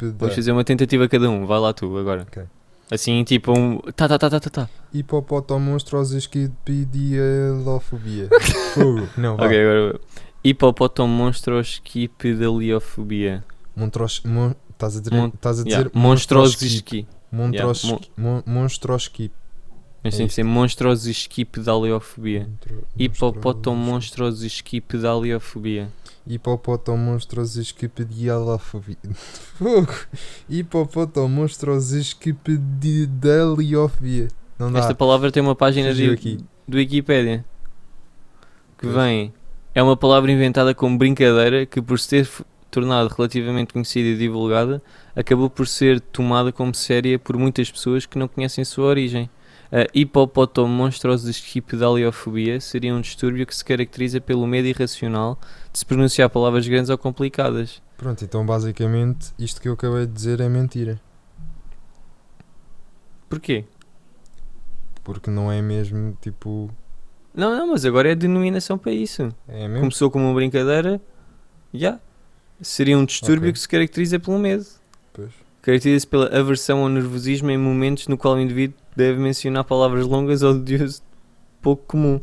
da. Vamos fazer uma tentativa cada um. Vai lá tu agora. Ok. Assim, tipo um... Tá, tá, tá, tá, tá, tá. Hipopótamo monstrosesquipedialofobia. Fogo. Não, vai. Ok, agora... Hipopotomonstrosquipedaliofobia. Montros. Mon... Estás a dizer. Mon- Estás a dizer. Yeah. monstrosesqui. Monstrosqui. Yeah, mon- Monstrosqui. Mas É tem que isto. ser monstrosesquipedaliofobia. Hipopotomonstrosesquipedaliofobia. Hipopótamo monstros esquipedialafobia. Fogo! Hipopótamo monstros esquipedialiofobia. Não dá. Esta palavra tem uma página de, aqui. do Wikipedia que Pois. vem. É uma palavra inventada como brincadeira que, por se ter tornado relativamente conhecida e divulgada, acabou por ser tomada como séria por muitas pessoas que não conhecem sua origem. A hipopotomonstrosesquipedaliofobia seria um distúrbio que se caracteriza pelo medo irracional de se pronunciar palavras grandes ou complicadas. Pronto, então basicamente isto que eu acabei de dizer é mentira. Porquê? Porque não é mesmo tipo. Não, não, mas agora é denominação para isso. É mesmo? Começou como uma brincadeira, já. Seria um distúrbio Ok. que se caracteriza pelo medo. Pois. Caracteriza-se pela aversão ao nervosismo em momentos no qual o indivíduo deve mencionar palavras longas ou de uso pouco comum.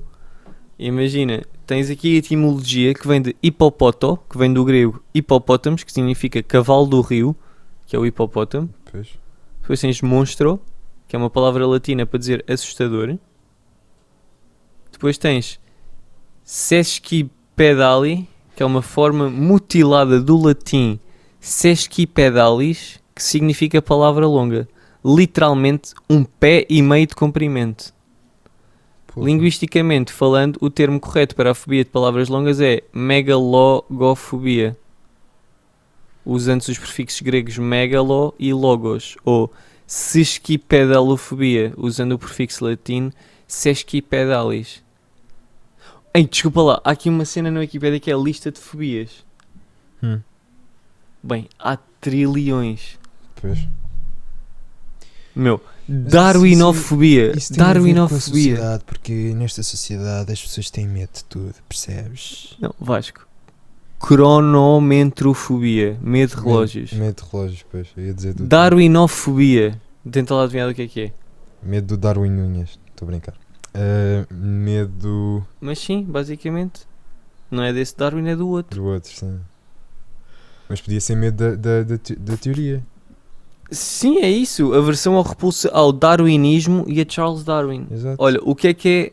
Imagina, tens aqui a etimologia que vem de hipopoto, que vem do grego hipopótamos, que significa cavalo do rio, que é o hipopótamo. Pois. Depois tens monstro, que é uma palavra latina para dizer assustador. Depois tens sesquipedali, que é uma forma mutilada do latim sesquipedalis, que significa palavra longa. Literalmente um pé e meio de comprimento. Porra. Linguisticamente falando, o termo correto para a fobia de palavras longas é megalogofobia, usando os prefixos gregos megalo e logos, ou sesquipedalofobia, usando o prefixo latino sesquipedalis. Ei, desculpa lá, há aqui uma cena na Wikipedia que é a lista de fobias. Hum. Bem, há trilhões. Pois. Meu, Darwinofobia. Isso Darwinofobia. sociedade, porque nesta sociedade as pessoas têm medo de tudo, percebes? Não, Vasco. Cronometrofobia. Medo de relógios. Medo, medo de relógios, pois. Eu ia dizer tudo. Darwinofobia. Tenta lá adivinhar o que é que é. Medo do Darwin Nunes. Estou a brincar. Ah, medo Mas sim, basicamente. Não é desse Darwin, é do outro. do outro, sim. Mas podia ser medo da, da, da, da teoria. Sim, é isso. A versão ao repulso ao darwinismo e a Charles Darwin. Exato. Olha, o que é que é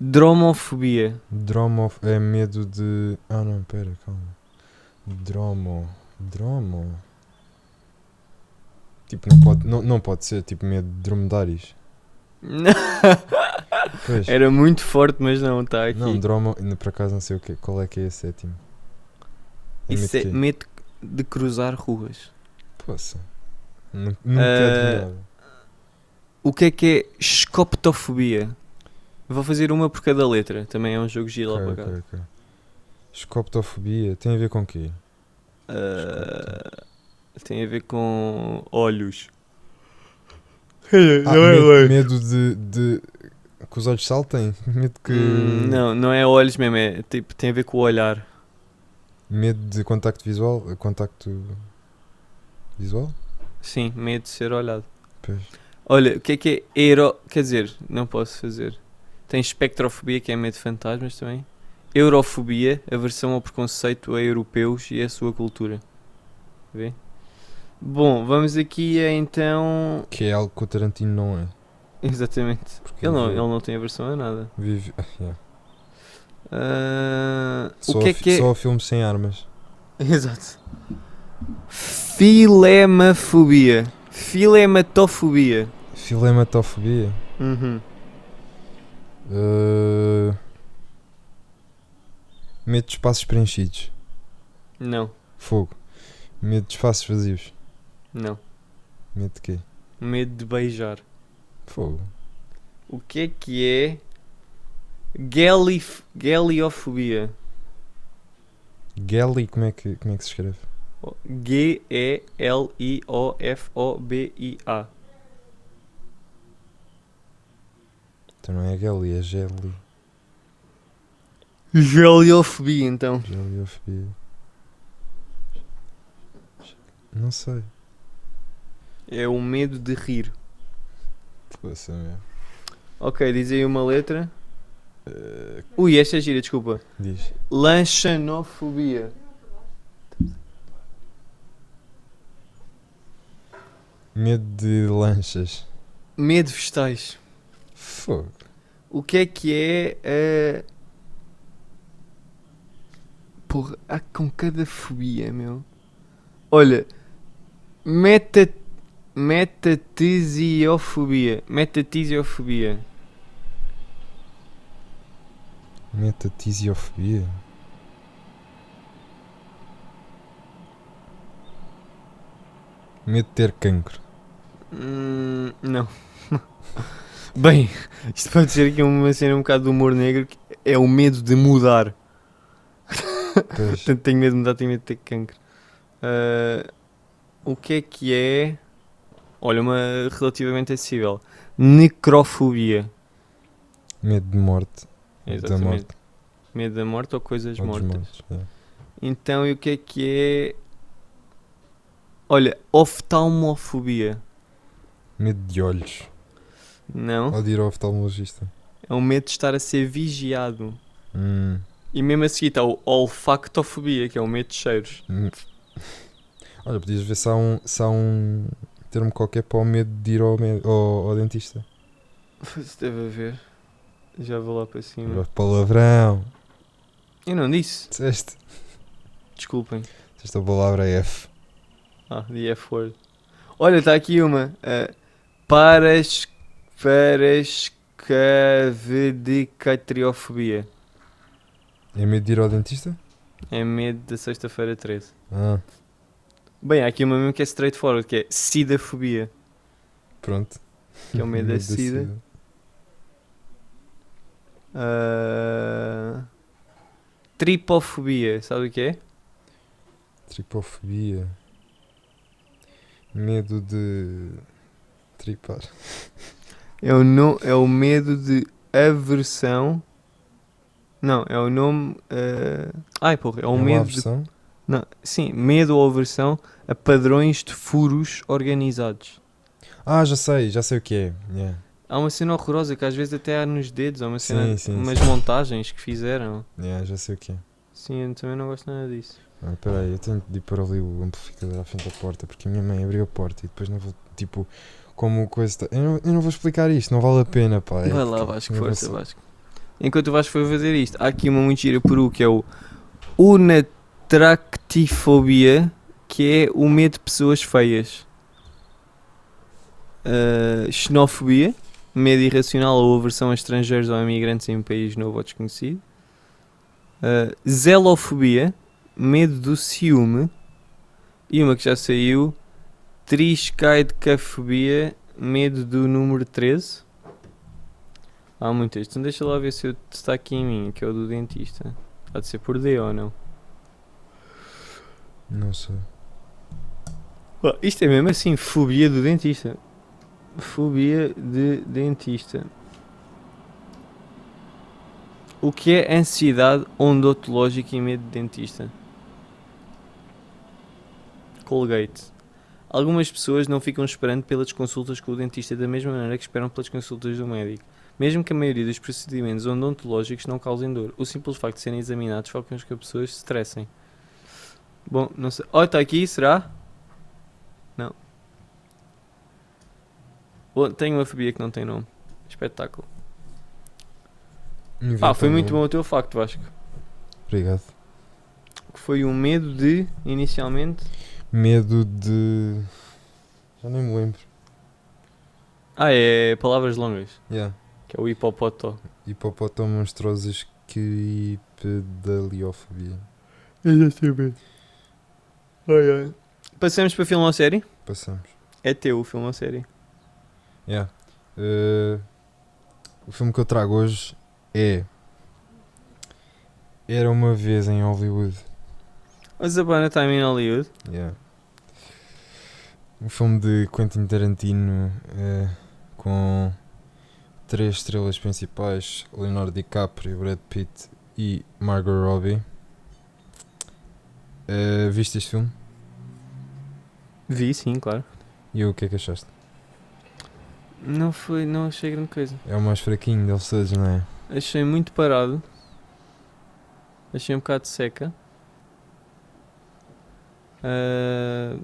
dromofobia? Dromo é medo de. Ah não, pera, calma. Dromo. Dromo. Tipo, não pode, não, não pode ser tipo medo de dromedários. Pois. Era muito forte, mas não, está aqui. Não, dromo, por acaso não sei o que, qual é que é a sétimo. É Isso medo é medo de cruzar ruas. Poça. Ah, adivinhava. O que é que é escoptofobia? Vou fazer uma por cada letra. Também é um jogo giro lá Ok, para cá. ok, ok. Escoptofobia tem a ver com o quê? Ah, tem a ver com olhos. Ah, medo, medo de, de. que os olhos saltem? Medo que. Hum, não, não é olhos mesmo, é tipo, tem a ver com o olhar. Medo de contacto visual? Contacto. visual? Sim, medo de ser olhado. Pois. Olha, o que é que é aero... Quer dizer, não posso fazer. Tem espectrofobia, que é medo de fantasmas também. Eurofobia, aversão ao preconceito a europeus e a sua cultura. Vê? Bom, vamos aqui a então... Que é algo que o Tarantino não é. Exatamente. Porque Ele não, vive- ele não tem aversão a nada. vive. yeah. Ah, Só, o que é que é... só filmes sem armas. Exato. Filemafobia. Filematofobia. Filematofobia. Uhum. Uh, Medo de espaços preenchidos. Não, Fogo. Medo de espaços vazios. não. Medo de quê? Medo de beijar. Fogo. O que é que é Gelif... Geliofobia? Galley, como é que, como é que se escreve? G-E-L-I-O-F-O-B-I-A. Então não é Galley, é Gelly. Geliofobia, então. Geliofobia. Não sei. É o medo de rir. Poxa, meu. Ok, diz aí uma letra. Uh, Ui, esta é gira, desculpa. diz. Lanchanofobia. Medo de lanchas. Medo de vegetais. Fogo. O que é que é. eh, Porra, há com cada fobia, meu. Olha, meta. Metatisiofobia. Metatisiofobia. Metatisiofobia. Medo de ter cancro. Hum, não. Bem, isto pode ser aqui uma cena um bocado de humor negro que é o medo de mudar. Portanto, tenho medo de mudar, tenho medo de ter cancro. Ah, o que é que é. Olha, uma relativamente acessível. Necrofobia. Medo de morte. Da Exatamente. morte. Medo da morte ou coisas ou mortas. mortos, é. Então, e o que é que é. Olha, oftalmofobia. Medo de olhos. Não. Ou de ir ao oftalmologista. É o medo de estar a ser vigiado. Hum. E mesmo a seguir está o olfactofobia, que é o medo de cheiros. Hum. Olha, podias ver se há um, se há um termo qualquer para o medo de ir ao, ao, ao dentista. Pois deve haver. Já vou lá para cima. Agora, Palavrão. Eu não disse. Disseste. Desculpem. Esta palavra é F. Ah, the F word. Olha, está aqui uma. Uh, paras. Parascavidicatriofobia. É medo de ir ao dentista? É medo da sexta-feira 13. Ah, Bem, há aqui uma mesmo que é straightforward, que é sidafobia. pronto. Que é o medo da da sida. Uh, tripofobia, sabe o que é? Tripofobia. Medo de tripar. É o, no, é o medo de aversão. Não, é o nome. eh, Ai, porra, é o uma medo de. aversão? Não, sim, medo ou aversão a padrões de furos organizados. Ah, já sei, já sei o que é. Yeah. Há uma cena horrorosa que às vezes até há nos dedos, há uma cena, Sim, sim, umas sim. montagens que fizeram. Yeah, já sei o que é. Sim, eu também não gosto nada disso. Ah, peraí, eu tenho de ir para ali o amplificador à frente da porta porque a minha mãe abriu a porta e depois não vou, tipo, como coisa. está- Eu, não, eu não vou explicar isto, não vale a pena, pá. é Vai lá, porque Vasco, vou força, Vasco. Enquanto o Vasco foi fazer isto, há aqui uma muito gira peru que é o unatractifobia, que é o medo de pessoas feias. Uh, xenofobia, medo irracional ou aversão a estrangeiros ou a imigrantes em um país novo ou desconhecido. Uh, zelofobia, medo do ciúme. E uma que já saiu, triscaidecafobia, medo do número 13. Há muitas. Então deixa lá ver se eu- está aqui em mim, que é o do dentista. Há de ser por D ou não? Não sei. Oh, isto é mesmo assim, fobia do dentista. Fobia de dentista. O que é ansiedade odontológica e medo de dentista? Colgate. Algumas pessoas não ficam esperando pelas consultas com o dentista da mesma maneira que esperam pelas consultas do médico. Mesmo que a maioria dos procedimentos odontológicos não causem dor, o simples facto de serem examinados faz com que as pessoas se estressem. Bom, não sei. Oh, está aqui, será? Não. Bom, tenho uma fobia que não tem nome. Espetáculo. Ah, foi muito bom o teu facto, Vasco. Obrigado. Que foi o medo de, inicialmente. Medo de. Já nem me lembro. Ah, é palavras longas. Yeah. Que é o hipopotó. Que pedaliofobia. Exatamente. Ai, ai. Passamos para filme ou série? Passamos. É teu o filme ou série. Yeah. Eh, o filme que eu trago hoje é. Era uma vez em Hollywood. Once Upon a Time in Hollywood. Yeah. Um filme de Quentin Tarantino eh, com três estrelas principais: Leonardo DiCaprio, Brad Pitt e Margot Robbie. Eh, viste este filme? Vi, sim, claro. E o que é que achaste? Não foi, não achei grande coisa. É o mais fraquinho deles todos, não é? Achei muito parado. Achei um bocado seca. Ah,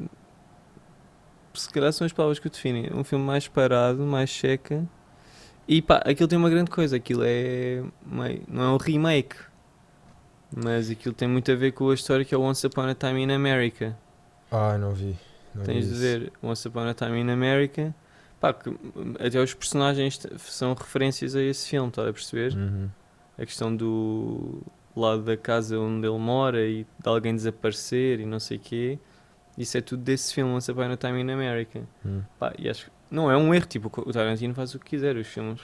se calhar são as palavras que o definem. Um filme mais parado, mais seca E pá, aquilo tem uma grande coisa, aquilo é não é um remake, mas aquilo tem muito a ver com a história que é o Once Upon a Time in America. Ah, não vi. Não Tens vi de ver Once Upon a Time in America. Pá, que, até os personagens são referências a esse filme, estás a perceber? Uhum. A questão do lado da casa onde ele mora e de alguém desaparecer e não sei o quê. Isso é tudo desse filme, Once Upon a Time in America. Uhum. Pá, e acho não é um erro, tipo, o Tarantino faz o que quiser, os filmes.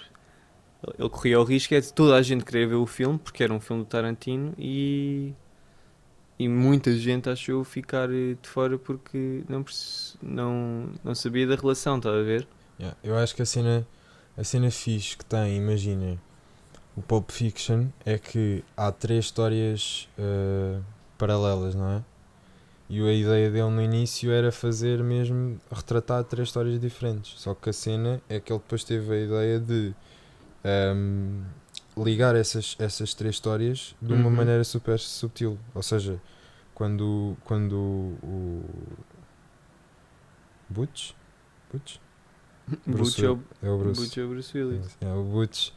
Ele- Ele corria o risco é de toda a gente querer ver o filme, porque era um filme do Tarantino e. E muita gente achou ficar eh, de fora porque não, não, não sabia da relação, estás a ver? Yeah, Eu acho que a cena, a cena fixe que tem, imagina, o Pulp Fiction é que há três histórias eh, paralelas, não é? E a ideia dele no início era fazer mesmo, retratar três histórias diferentes. Só que a cena é que ele depois teve a ideia de ehm, ligar essas, essas três histórias de uma Uhum. maneira super subtil. Ou seja, quando, quando o Butch, Butch? Bruce Butch É o Bruce. Butch ou Bruce Willis. É, o Butch.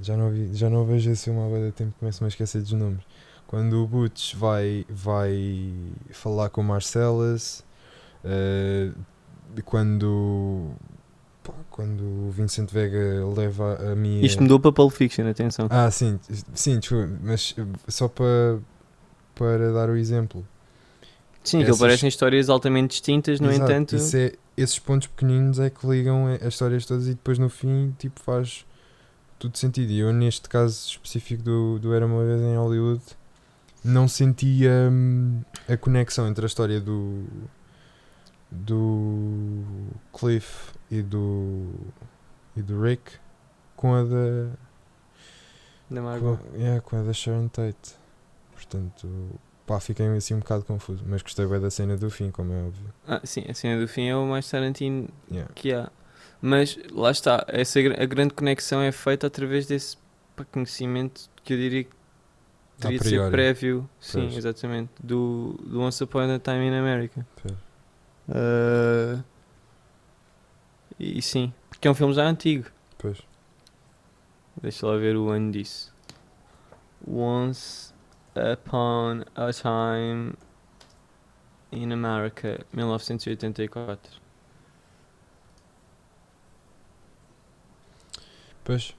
Já, não vi, já não vejo esse filme há bué de tempo, começo-me a esquecer dos nomes. Quando o Butch vai, vai falar com o Marcellus, eh, de quando, pá, quando o Vincent Vega leva a minha. Isto mudou para Pulp Fiction, atenção. Ah, sim, sim, desculpa, mas eh, só para, para dar o exemplo. Sim, aquilo essas- parecem histórias altamente distintas, no Exato, entanto. isso é, esses pontos pequeninos é que ligam as histórias todas e depois no fim tipo, faz tudo sentido. E eu, neste caso específico do, do Era uma vez em Hollywood, não sentia hum, a conexão entre a história do, do Cliff e do, e do Rick com a da, Da com, Margot. yeah, com a da Sharon Tate. Portanto, pá, fiquei assim um bocado confuso. Mas gostei bem da cena do fim, como é óbvio. Ah, sim, a cena do fim é o mais Tarantino Yeah. que há. Mas lá está, essa, a grande conexão é feita através desse conhecimento que eu diria que teria de ser prévio, sim, Pois. exatamente, do, do Once Upon a Time in America. Ah, e sim, porque é um filme já antigo. Pois. Deixa lá ver o ano disso. Once Upon a Time in America, 1984. Pois.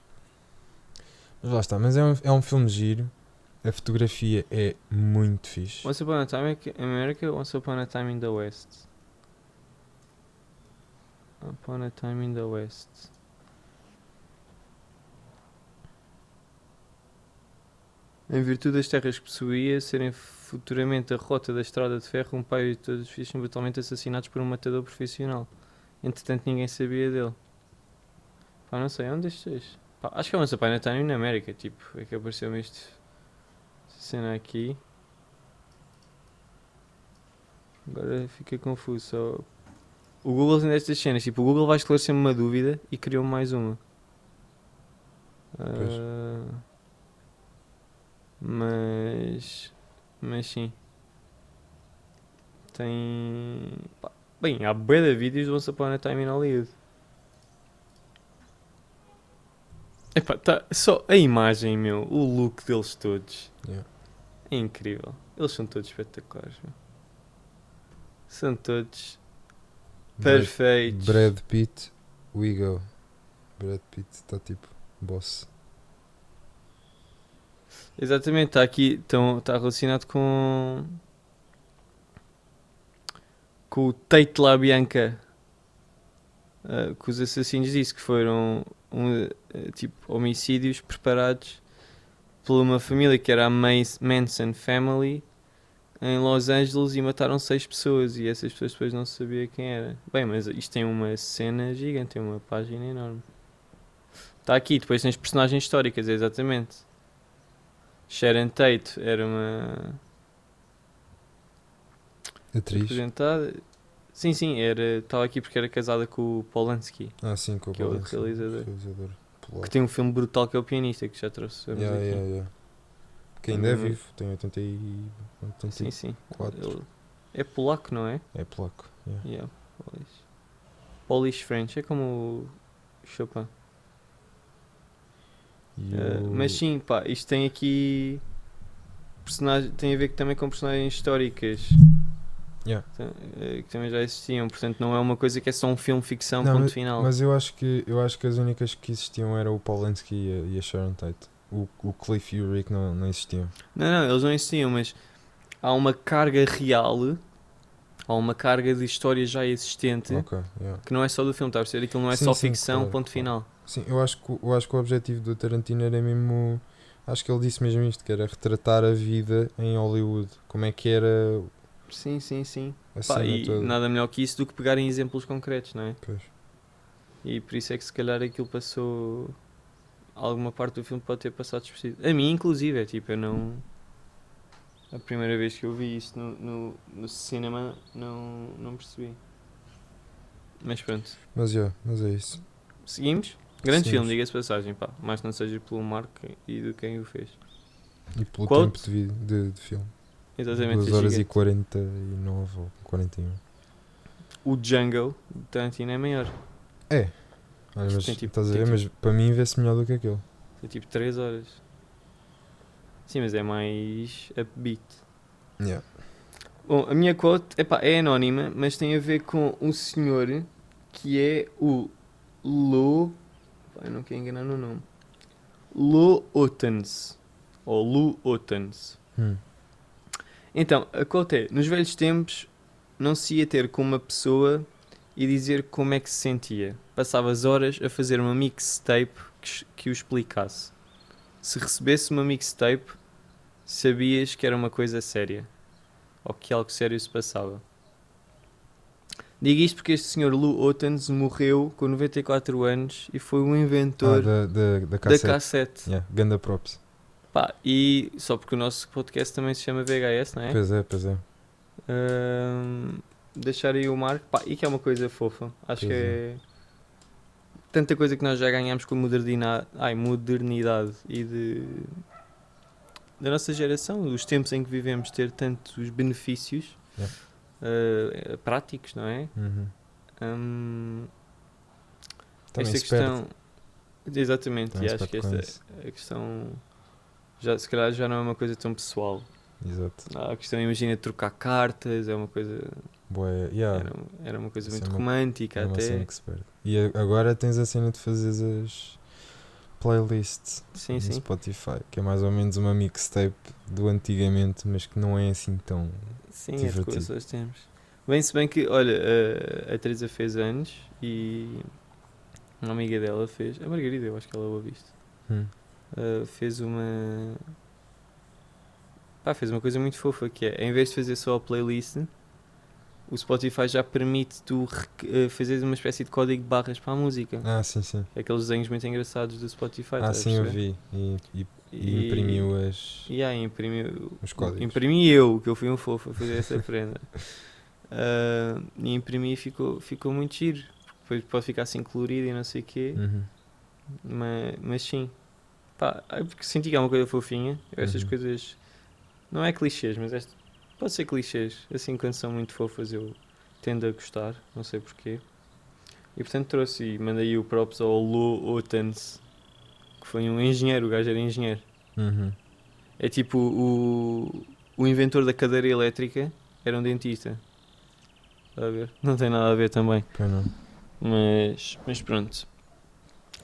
Mas lá está, mas é um, é um filme giro. A fotografia é muito fixe. Once Upon a Time in America, Once Upon a Time in the West. Upon a Time in the West. Em virtude das terras que possuía serem futuramente a rota da estrada de ferro, um pai e todos os filhos são brutalmente assassinados por um matador profissional. Entretanto, ninguém sabia dele. Pá, não sei, onde estes dois? Pá, acho que é Once Upon a Time in America, tipo, é que apareceu-me. Esta cena aqui. Agora fiquei confuso. Só... O Google tem destas cenas. Tipo, o Google vai esclarecer-me uma dúvida e criou-me mais uma. Ah, mas. Mas sim. Tem. pá, Bem, há bué de vídeos do Once Upon a Time in Hollywood. Epá, tá, só a imagem, meu, o look deles todos. Yeah. É incrível. Eles são todos espetaculares, meu. São todos Brad, perfeitos. Brad Pitt, we go. Brad Pitt está tipo boss. Exatamente, está aqui, está relacionado com com o Tate LaBianca, uh, que os assassinos disse que foram um, tipo homicídios preparados por uma família que era a Manson Family em Los Angeles e mataram seis pessoas e essas pessoas depois não se sabia quem era. Bem, mas isto tem uma cena gigante, tem uma página enorme. Está aqui, depois tens personagens históricas, exatamente. Sharon Tate era uma Atriz. representada. Sim, sim, era estava aqui porque era casada com o Polanski, Ah, sim, com o Que é o Polanski, realizador. realizador polaco. que tem um filme brutal que é o pianista, que já trouxemos Yeah, aqui. yeah, yeah. Que ainda é Uhum. vivo, tem 80 e... 80 Sim, sim. Ele- É polaco, não é? É polaco. yeah. Yeah, Polish. Polish French, é como o Chopin. Uh, mas sim, pá, isto tem aqui. Personagem, tem a ver também com personagens históricas Yeah. Então, eh, que também já existiam. Portanto, não é uma coisa que é só um filme ficção, Não, ponto mas, final. mas eu acho que eu acho que as únicas que existiam eram o Polanski e a, e a Sharon Tate. O, o Cliff e o Rick não, não existiam. Não, não, eles não existiam, mas há uma carga real, há uma carga de história já existente Ok, yeah. que não é só do filme, está a perceber? Aquilo não é Sim, só sim, ficção, claro, ponto claro. final. Sim, eu acho, que, eu acho que o objetivo do Tarantino era mesmo. Acho que ele disse mesmo isto, que era retratar a vida em Hollywood. Como é que era Sim, sim, sim. Pá, e toda. nada melhor que isso do que pegarem exemplos concretos, não é? Pois. E por isso é que se calhar aquilo passou. Alguma parte do filme pode ter passado despercebido. A mim, inclusive, é tipo, eu não. A primeira vez que eu vi isso no, no, no cinema, não, não percebi. Mas pronto. Mas, yeah, mas é isso. Seguimos? Grande Seguimos. filme, diga-se passagem, pá. Mais não seja pelo Mark e de quem o fez. E pelo Quote? tempo de, de, de filme. Exatamente. 2 é horas e gigante. 49 ou 41. O Django de Tarantino é maior. Olha, mas, Tem tipo- estás a tem ver? Mas para mim vê-se melhor do que aquele. É tipo 3 horas. Sim, mas é mais upbeat. Yeah. Bom, a minha quote epá, é anónima, mas tem a ver com um senhor que é o Lo. Eu não quero enganar no nome. Lo Otans. Ou Lu Otans. Hum. Então, a quote é: Nos velhos tempos não se ia ter com uma pessoa e dizer como é que se sentia. Passavas horas a fazer uma mixtape que, que o explicasse. Se recebesse uma mixtape, sabias que era uma coisa séria. Ou que algo sério se passava. Digo isto porque este senhor Lou Otans morreu com 94 anos e foi um Ah, inventor da, da, da da cassete. cassete. Yeah, ganda props. Pá, e só porque o nosso podcast também se chama VHS, não é? Pois é, pois é. Deixar aí o marco. Pá, e que é uma coisa fofa. Acho Pois que é. Tanta coisa que nós já ganhamos com modernidade, ai, modernidade e de. da nossa geração, dos tempos em que vivemos, ter tantos benefícios Yeah. ah, práticos, não é? Uhum. Também esta questão. Exatamente, e acho que esta a questão. Já, se calhar já não é uma coisa tão pessoal. Exato. A questão, imagina, trocar cartas, é uma coisa. Boé, yeah. Era, era uma coisa Isso muito é uma- romântica É uma até. E agora tens a cena de fazeres as playlists Sim, no sim. Spotify, que é mais ou menos uma mixtape do antigamente, mas que não é assim tão. Sim, é divertido. de coisas temos. Bem, se bem que, olha, a, a Teresa fez anos e uma amiga dela fez, a Margarida, eu acho que ela ouve isto, Hum. Uh, fez uma. Pá, fez uma coisa muito fofa que é, em vez de fazer só a playlist, o Spotify já permite tu uh, fazeres uma espécie de código de barras para a música. Ah, sim, sim. Aqueles desenhos muito engraçados do Spotify. ah, sim, eu vi. E, e, e imprimiu as, E aí, imprimiu. os códigos. Imprimi eu, que eu fui um fofo a fazer essa prenda. Ah, e imprimi e ficou, ficou muito giro. Depois pode ficar assim colorido e não sei o quê. Uhum. Mas, mas sim. Pá, é porque senti que é uma coisa fofinha. Eu Estas Uhum. coisas. Não é clichês, mas este, pode ser clichês. Assim, quando são muito fofas, eu tendo a gostar. Não sei porquê. E portanto trouxe e mandei o props ao Lo Otans, que foi um engenheiro. O gajo era engenheiro. Uhum. É tipo o, o inventor da cadeira elétrica era um dentista. Está a ver? Não tem nada a ver também. Mas, mas pronto.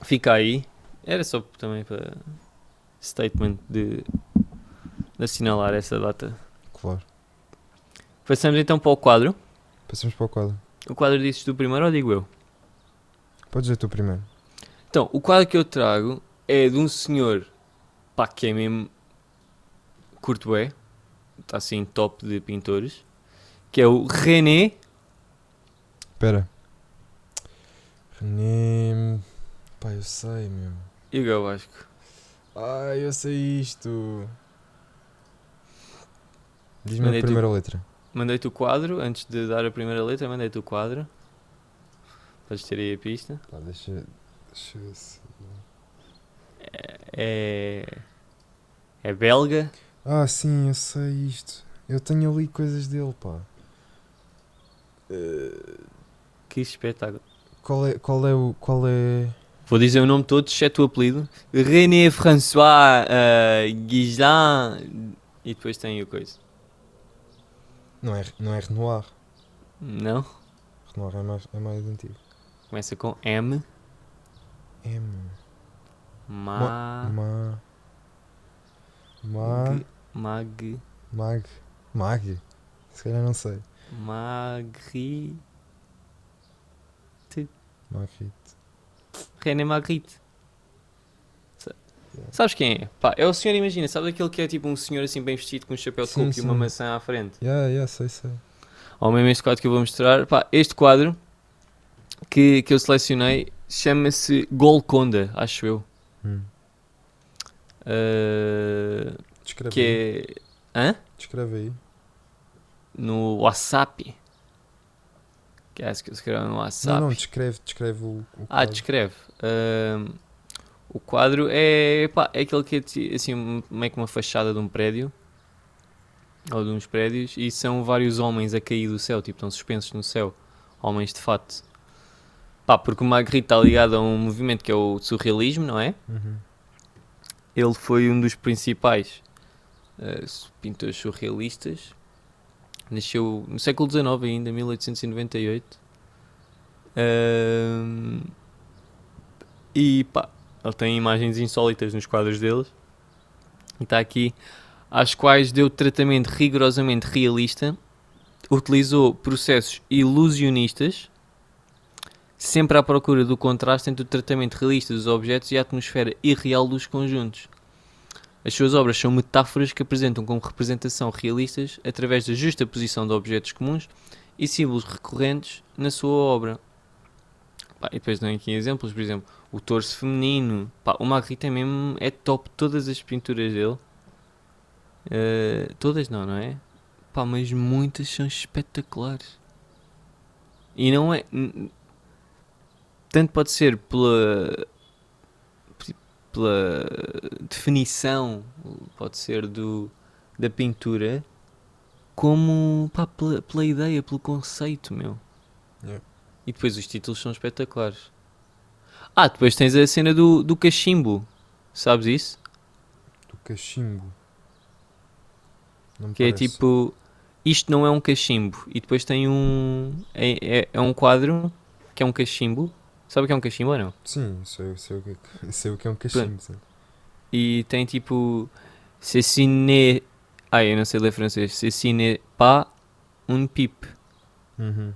Fica aí. Era só também para statement de, de assinalar essa data. Claro. Passamos então para o quadro. Passamos para o quadro. O quadro dizes tu primeiro ou digo eu? Podes dizer tu primeiro. Então, o quadro que eu trago é de um senhor pá, que é mesmo curto é, está assim top de pintores, que é o René Espera. René. Pá, eu sei, meu. Hugo Vasco. Ai, eu sei isto. Diz-me a Mandei tu- primeira letra. Mandei-te o quadro, antes de dar a primeira letra, mandei-te o quadro. Podes ter aí a pista. Pá, deixa. Deixa eu ver se. É. É belga. Ah, sim, eu sei isto. Eu tenho ali coisas dele, pá. Eh, Que espetáculo. Qual é, qual é o. Qual é. Vou dizer o nome todo, exceto o apelido. René François uh, Guislain. E depois tem o coisa. Não é, não é Renoir. Não? Renoir é mais, é mais antigo. Começa com M. M. Ma. Ma. Ma. Mag. Mag. Mag. Se calhar não sei. Magri. Magritte. René Magritte. Sa- Sabes quem é? Pá, é o senhor, imagina, sabe aquele que é tipo um senhor assim bem vestido com um chapéu de coco e uma maçã à frente? Yeah, yeah, sei, sei. Ou mesmo este quadro que eu vou mostrar. Pá, este quadro que, que eu selecionei chama-se Golconda, acho eu. Hum. Uh, Descreve aí. que é. Hã? Descreve aí. No WhatsApp. Que acho que eu escrevo no WhatsApp. Não, não, descreve, descreve o, o Ah, descreve. Ahm, o quadro é, pá, é aquele que é assim, meio que uma fachada de um prédio. Ou de uns prédios. E são vários homens a cair do céu. Tipo, estão suspensos no céu. Homens de fato. Pá, porque o Magritte está ligado a um movimento que é o surrealismo, não é? Uhum. Ele foi um dos principais eh, pintores surrealistas. Nasceu no século XIX ainda, 1898. Ahm, e pá, ele tem imagens insólitas nos quadros deles. E está aqui, às quais deu tratamento rigorosamente realista. Utilizou processos ilusionistas, sempre à procura do contraste entre o tratamento realista dos objetos e a atmosfera irreal dos conjuntos. As suas obras são metáforas que apresentam como representação realistas através da justa posição de objetos comuns e símbolos recorrentes na sua obra. Pá, e depois dão aqui exemplos, por exemplo, o torso feminino. Pá, o Magritte é mesmo é top todas as pinturas dele. Eh, todas não, não é? Pá, mas muitas são espetaculares. E não é. Tanto pode ser pela pela definição, pode ser do, da pintura, como pá, pela, pela ideia, pelo conceito, meu. Yeah. E depois os títulos são espetaculares. Ah, depois tens a cena do, do cachimbo, sabes isso? Do cachimbo. Não Que é parece. tipo, isto não é um cachimbo. E depois tem um, é, é, é um quadro que é um cachimbo. Sabe o que é um cachimbo ou não? Sim, sei, sei, o que, é- sei o que é um cachimbo. E tem tipo. Ceci n'est. Ah, eu não sei ler francês. Ceci n'est pas un pipe. Uhum.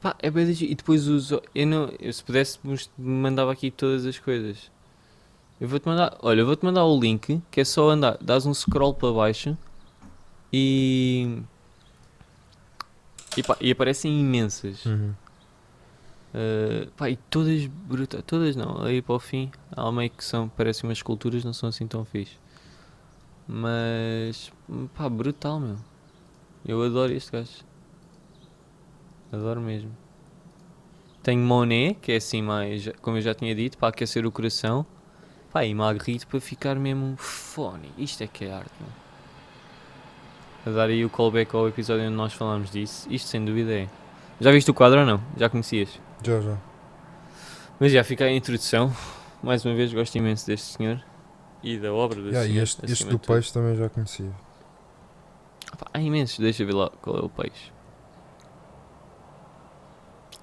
Pá, é bem E depois uso. Eu não. Eu, se pudesse, mandava aqui todas as coisas. Eu vou-te mandar. Olha, eu vou-te mandar o link. Que é só andar. Dás um scroll para baixo. E. E, pá, e aparecem imensas. Uhum. Uh, todas brutas, todas não, aí para o fim, há meio que são, parecem umas esculturas, não são assim tão fixe. Mas, pá, brutal, meu. Eu adoro este gajo. Adoro mesmo. Tenho Monet, que é assim mais, como eu já tinha dito, para aquecer o coração. Pá, e Magritte para ficar mesmo fone. Isto é que é arte, meu. A dar aí o callback ao episódio onde nós falámos disso. Isto sem dúvida é. Já viste o quadro ou não? Já conhecias? Já, já. Mas já fica aí a introdução. Mais uma vez gosto imenso deste senhor e da obra deste Yeah, e senhor. este, este acima do peixe também já conhecia. Pá, há imensos, deixa ver lá qual é o peixe.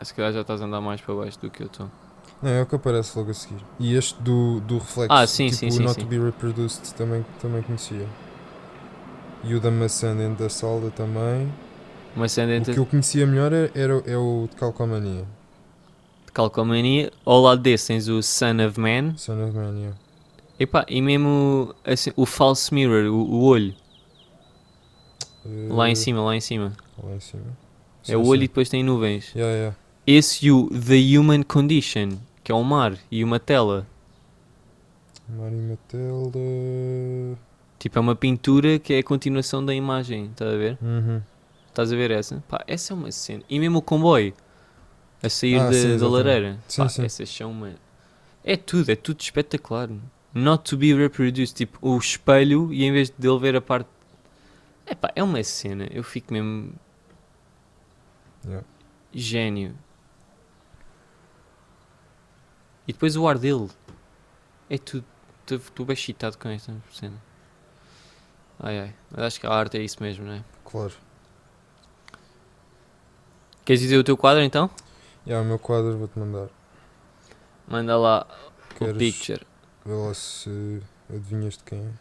Se calhar já estás a andar mais para baixo do que eu estou. Não, é o que aparece logo a seguir. E este do, do reflexo, Ah, sim, tipo sim, o sim, Not sim. to be reproduced também, também conhecia. E o da maçã dentro da solda também. Uma O que eu conhecia melhor é- era, é o de calcomania. Calcomania. Ao lado desse tens o Son of Man. Son of Man, yeah. Epá, e mesmo assim, o false mirror, o, o olho. Lá em Eh, cima, lá em cima. Lá em cima. É o olho e depois tem nuvens. Yeah, yeah. Esse e o The Human Condition, que é o mar e uma tela. Mari Matilda. Tipo, é uma pintura que é a continuação da imagem, estás a ver? Uhum. Estás a ver essa? Pá, essa é uma cena. E mesmo o comboio a sair Ah, da, sim, da lareira. Sim, Pá, sim. essas são uma. É tudo, é tudo espetacular. Not to be reproduced. Tipo, o espelho e em vez de ele ver a parte. É pá, é uma cena. Eu fico mesmo. Yeah. Gênio. E depois o ar dele. É tudo. Estou bem excitado com esta cena. Ai ai. Mas acho que a arte é isso mesmo, não é? Claro. Queres dizer o teu quadro então? E yeah, o meu quadro vou-te mandar. Manda lá o Queres picture. ver lá se adivinhas de quem é?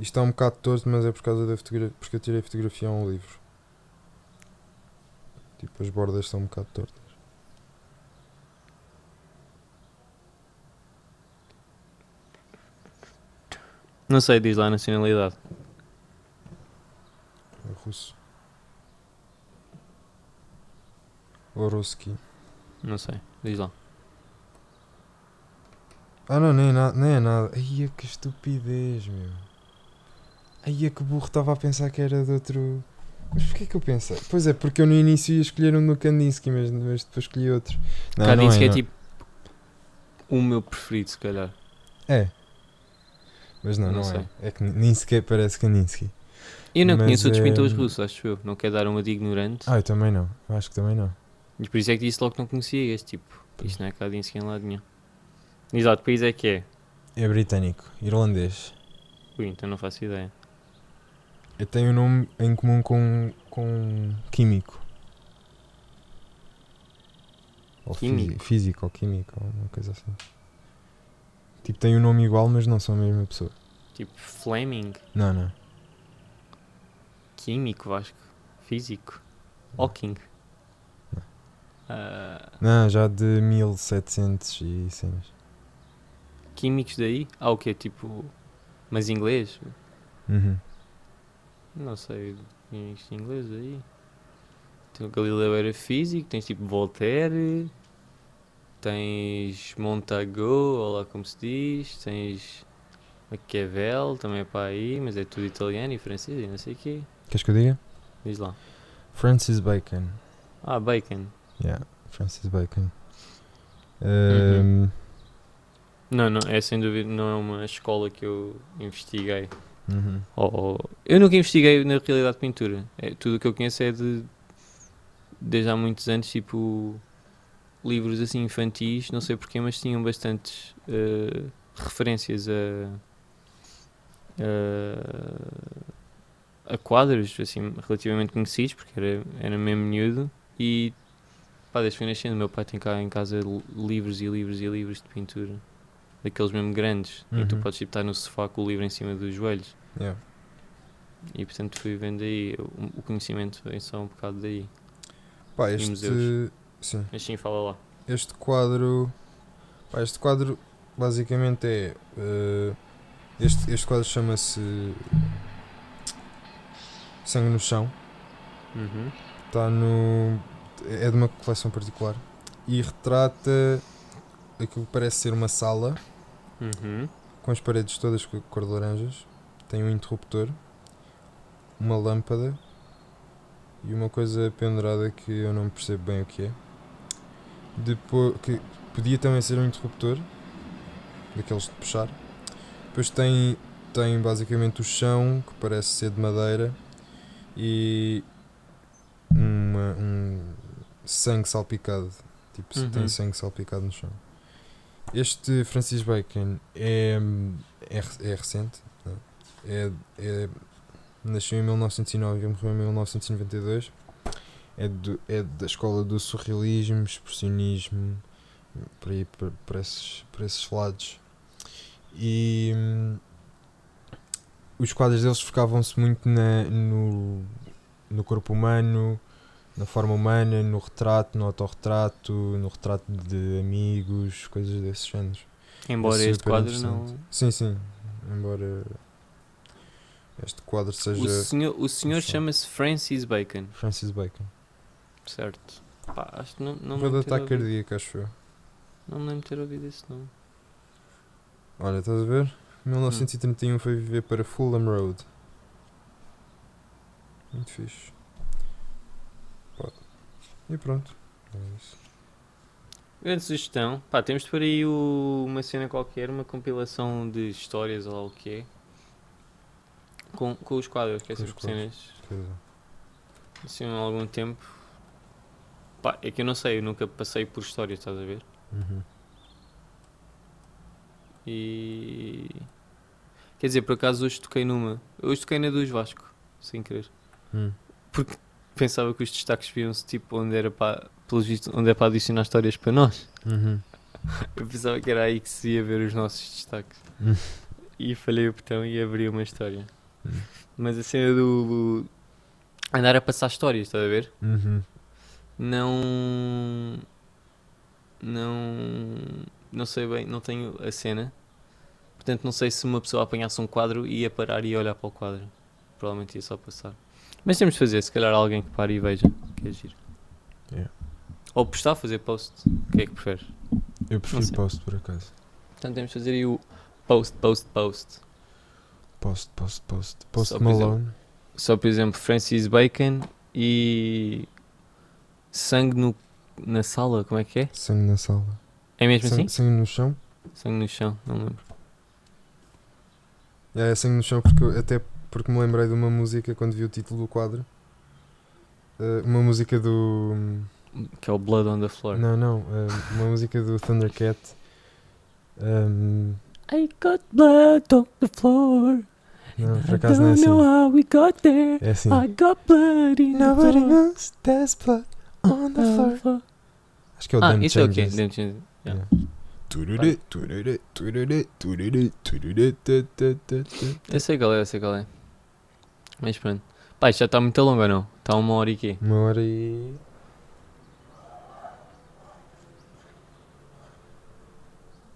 Isto está um bocado torto, mas é por causa da fotografia. Porque eu tirei fotografia a um livro. Tipo, as bordas são um bocado tortas. Não sei, diz lá a nacionalidade. É russo. Oroski. Não sei, diz lá. Ah não, nem é nada. Nem é nada. Ai, que estupidez, meu. Ai, que burro, estava a pensar que era de outro. Mas porquê que eu pensei? Pois é, porque eu no início ia escolher um do Kandinsky, mas, mas depois escolhi outro. Não, Cá não é não. tipo o meu preferido, se calhar. É. Mas não, Não não, é. É que nem sequer parece Kandinsky. Eu não Mas, conheço outros eh, pintores russos, acho eu. Não quero dar uma de ignorante. Ah, eu também não. Acho que também não. E por isso é que disse logo que não conhecia este tipo. Isto não é Kandinsky em lado nenhum. Exato, país é que é? É britânico, irlandês. Ui, então não faço ideia. Eu tenho um nome em comum com, com químico. Ou Químico? físico ou químico, ou uma coisa assim. Tipo, tem um nome igual, mas não são a mesma pessoa. Tipo Fleming, Não, não. químico, Vasco, físico, Hawking. Ah, Não, já de 1700 e cenas. químicos daí? Ah, o quê? Tipo. Mas inglês? Uhum. Não sei. Químicos de inglês aí. Tem o Galileu era físico, tens tipo Voltaire, tens Montagu, ou lá como se diz, tens Maquiavel, também é para aí, mas é tudo italiano e francês e não sei o quê. Queres que eu diga? Diz lá. Francis Bacon. Ah, Bacon. Yeah, Francis Bacon. Uhum. Ehm, Não, não, é sem dúvida, não é uma escola que eu investiguei. uhum. Ou- eu nunca investiguei na realidade de pintura. É, tudo o que eu conheço é de. Desde há muitos anos, tipo. Livros assim infantis, não sei porquê, mas tinham bastantes eh, referências a. a, a quadros assim, relativamente conhecidos, porque era, era mesmo miúdo. E. pá, desde que fui nascendo, meu pai tem cá em casa li- livros e livros e livros de pintura. Daqueles mesmo grandes, em que tu Uhum. podes tipo, estar no sofá com o livro em cima dos joelhos. Yeah. E portanto fui vendo aí, o, conhecimento vem só um bocado daí. Pá, E este, museus. sim, Mas sim, fala lá. este quadro. Pá, este quadro basicamente é. eh, este, este quadro chama-se Sangue no Chão. Uhum. Está no. É de uma coleção particular. E retrata aquilo que parece ser uma sala Uhum. com as paredes todas com cor de laranjas. Tem um interruptor, uma lâmpada e uma coisa pendurada que eu não percebo bem o que é. Depois, que podia também ser um interruptor, daqueles de puxar. Depois tem, tem basicamente o chão, que parece ser de madeira, e sangue salpicado. Tipo, se Uhum. tem sangue salpicado no chão. Este Francis Bacon é, é, é recente. né? É, é, nasceu em 1909 e morreu em 1992. É, do, é da escola do surrealismo, expressionismo, por aí, por, por, esses, por esses lados. E hum, os quadros deles focavam-se muito na, no, no corpo humano, na forma humana, no retrato, no autorretrato, no retrato de amigos, coisas desses géneros. Embora É este quadro não. Sim, sim. Embora este quadro seja O senhor, o senhor chama-se Francis Bacon, Francis Bacon. certo? Pá, acho que não, não, me Vou de lembro ataque cardíaco, acho eu. não me lembro de ter ouvido esse nome. Olha, estás a ver? Em 1931 foi viver para Fulham Road. Muito fixe. E pronto. É isso. Grande sugestão. Pá, temos de pôr aí o- uma cena qualquer, uma compilação de histórias ou lá o que é. Com, com os quadros, que é Com os sempre quadros. cenas assim há algum tempo. Pá, é que eu não sei, eu nunca passei por história, estás a ver? Uhum. E. Quer dizer, por acaso hoje toquei numa. Hoje toquei na dos Vasco, sem querer. Hum. Porque pensava que os destaques viam-se tipo onde era para. Pelos vistos, onde é para adicionar histórias para nós. Uhum. Eu pensava que era aí que se ia ver os nossos destaques. Hum. E falhei o botão e abri uma história. Hum. Mas a cena do. Andar a passar histórias, estás a ver? Uhum. Não. Não. Não sei bem, não tenho a cena. Portanto, não sei se uma pessoa apanhasse um quadro ia parar e ia olhar para o quadro. Provavelmente ia só passar. Mas temos de fazer, se calhar alguém que pare e veja. Que é giro. Yeah. Ou postar, fazer post. O que é que preferes? Eu prefiro post por acaso. Portanto, temos de fazer aí o post, post, post. Post, post, post. Post Só, por exemplo, Malone. Só, por exemplo, Francis Bacon e. Sangue no, na sala, como é que é? Sangue na sala. É mesmo sangue, assim? sangue no chão? Sangue no chão, não lembro. É, é sangue no chão porque eu- até porque me lembrei de uma música quando vi o título do quadro. Eh, uma música do. Que é o Blood on the Floor. Não, não. eh, uma música do Thundercat. Ehm, I got blood on the floor. não, por I acaso não é don't know assim. how we got there. É assim. I got blood in the Nobody floor. knows there's blood on the floor. Acho que é o ah, Dan isso é o quê? Changes. Dame Changes. Yeah. Yeah. Tururu, tururu, tururu, tururu, tururu, tu, tu, tu, tu. Eu sei qual é, eu sei qual é. Mas pronto. Pá, isto já está muito longo ou não? Está uma hora e quê? Uma hora e.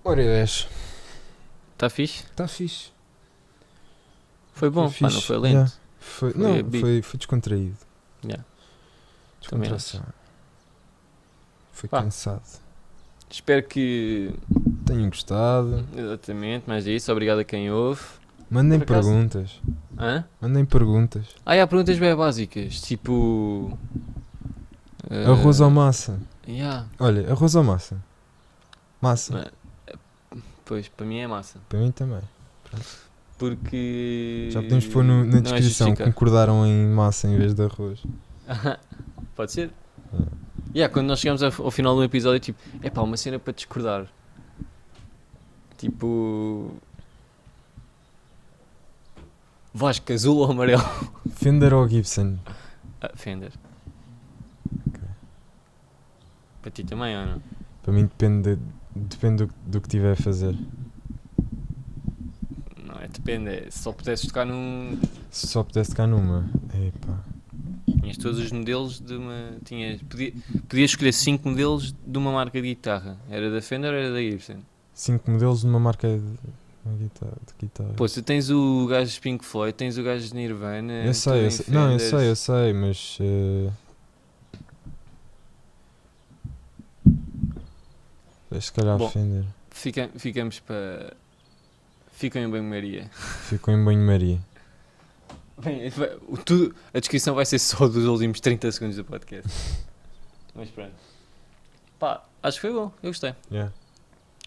Hora e dez. Está Tá fixe? Está fixe. Foi bom, Foi pá, não foi lento. yeah. Foi, Foi não, foi, foi descontraído. Yeah. Descontração. Foi Pá. cansado. Espero que. Tenho gostado. Exatamente, mais isso. Obrigado a quem ouve. Mandem Por acaso- perguntas. Hã? Mandem perguntas. Ah, e há perguntas bem básicas. Tipo. eh, Arroz ou massa? Yeah. Olha, arroz ou massa? Massa. Mas, eh, Pois, para mim é massa. Para mim também. Porque. Já podemos pôr no- na não é descrição. concordaram em massa em vez de arroz. Pode ser? Ah. Yeah, quando nós chegamos ao, ao final um episódio, tipo, é pá, uma cena para discordar. Tipo. Vasco, azul ou amarelo? Fender ou Gibson? Ah, Fender. Para ti também, ou não? Para mim depende, de- depende do, do que tiver a fazer. Não, é depende. é, se só pudesses tocar num. Se só pudesse tocar numa. Epá. Tinhas todos os modelos de uma. Tinhas, podia, podias escolher 5 modelos de uma marca de guitarra. Era da Fender ou era da Gibson? Cinco modelos de uma marca de, uma guitarra, de guitarra. Pô, se tens o gajo de Pink Floyd, tens o gajo de Nirvana. eu sei, eu sei. Não, eu sei, eu sei, mas. eh, Se calhar Bom. Fender. Fica, ficamos para. Ficam em banho-maria. Ficou em banho-maria. Bem, tudo, a descrição vai ser só dos últimos 30 segundos do podcast. Mas pronto. Pá, acho que foi bom, eu gostei. Yeah.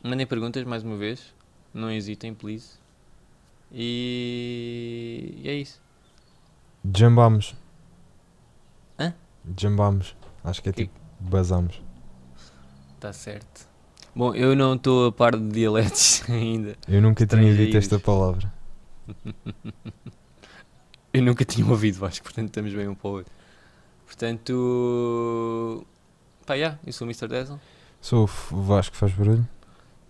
Mandem perguntas mais uma vez. Não hesitem, please. E, e é isso. Jambámos. Hã? Jambámos. Acho que é Que- tipo. Basamos. Está Tá certo. Bom, eu não estou a par de dialetos ainda. Eu nunca tinha dito esta palavra. Eu nunca tinha ouvido Vasco, portanto estamos bem um para o outro. Portanto. Pá, já, eu sou o Mr. Dazzle. Sou o Vasco que faz barulho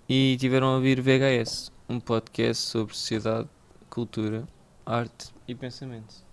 e tiveram a ouvir VHS, um podcast sobre sociedade, cultura, arte e pensamento.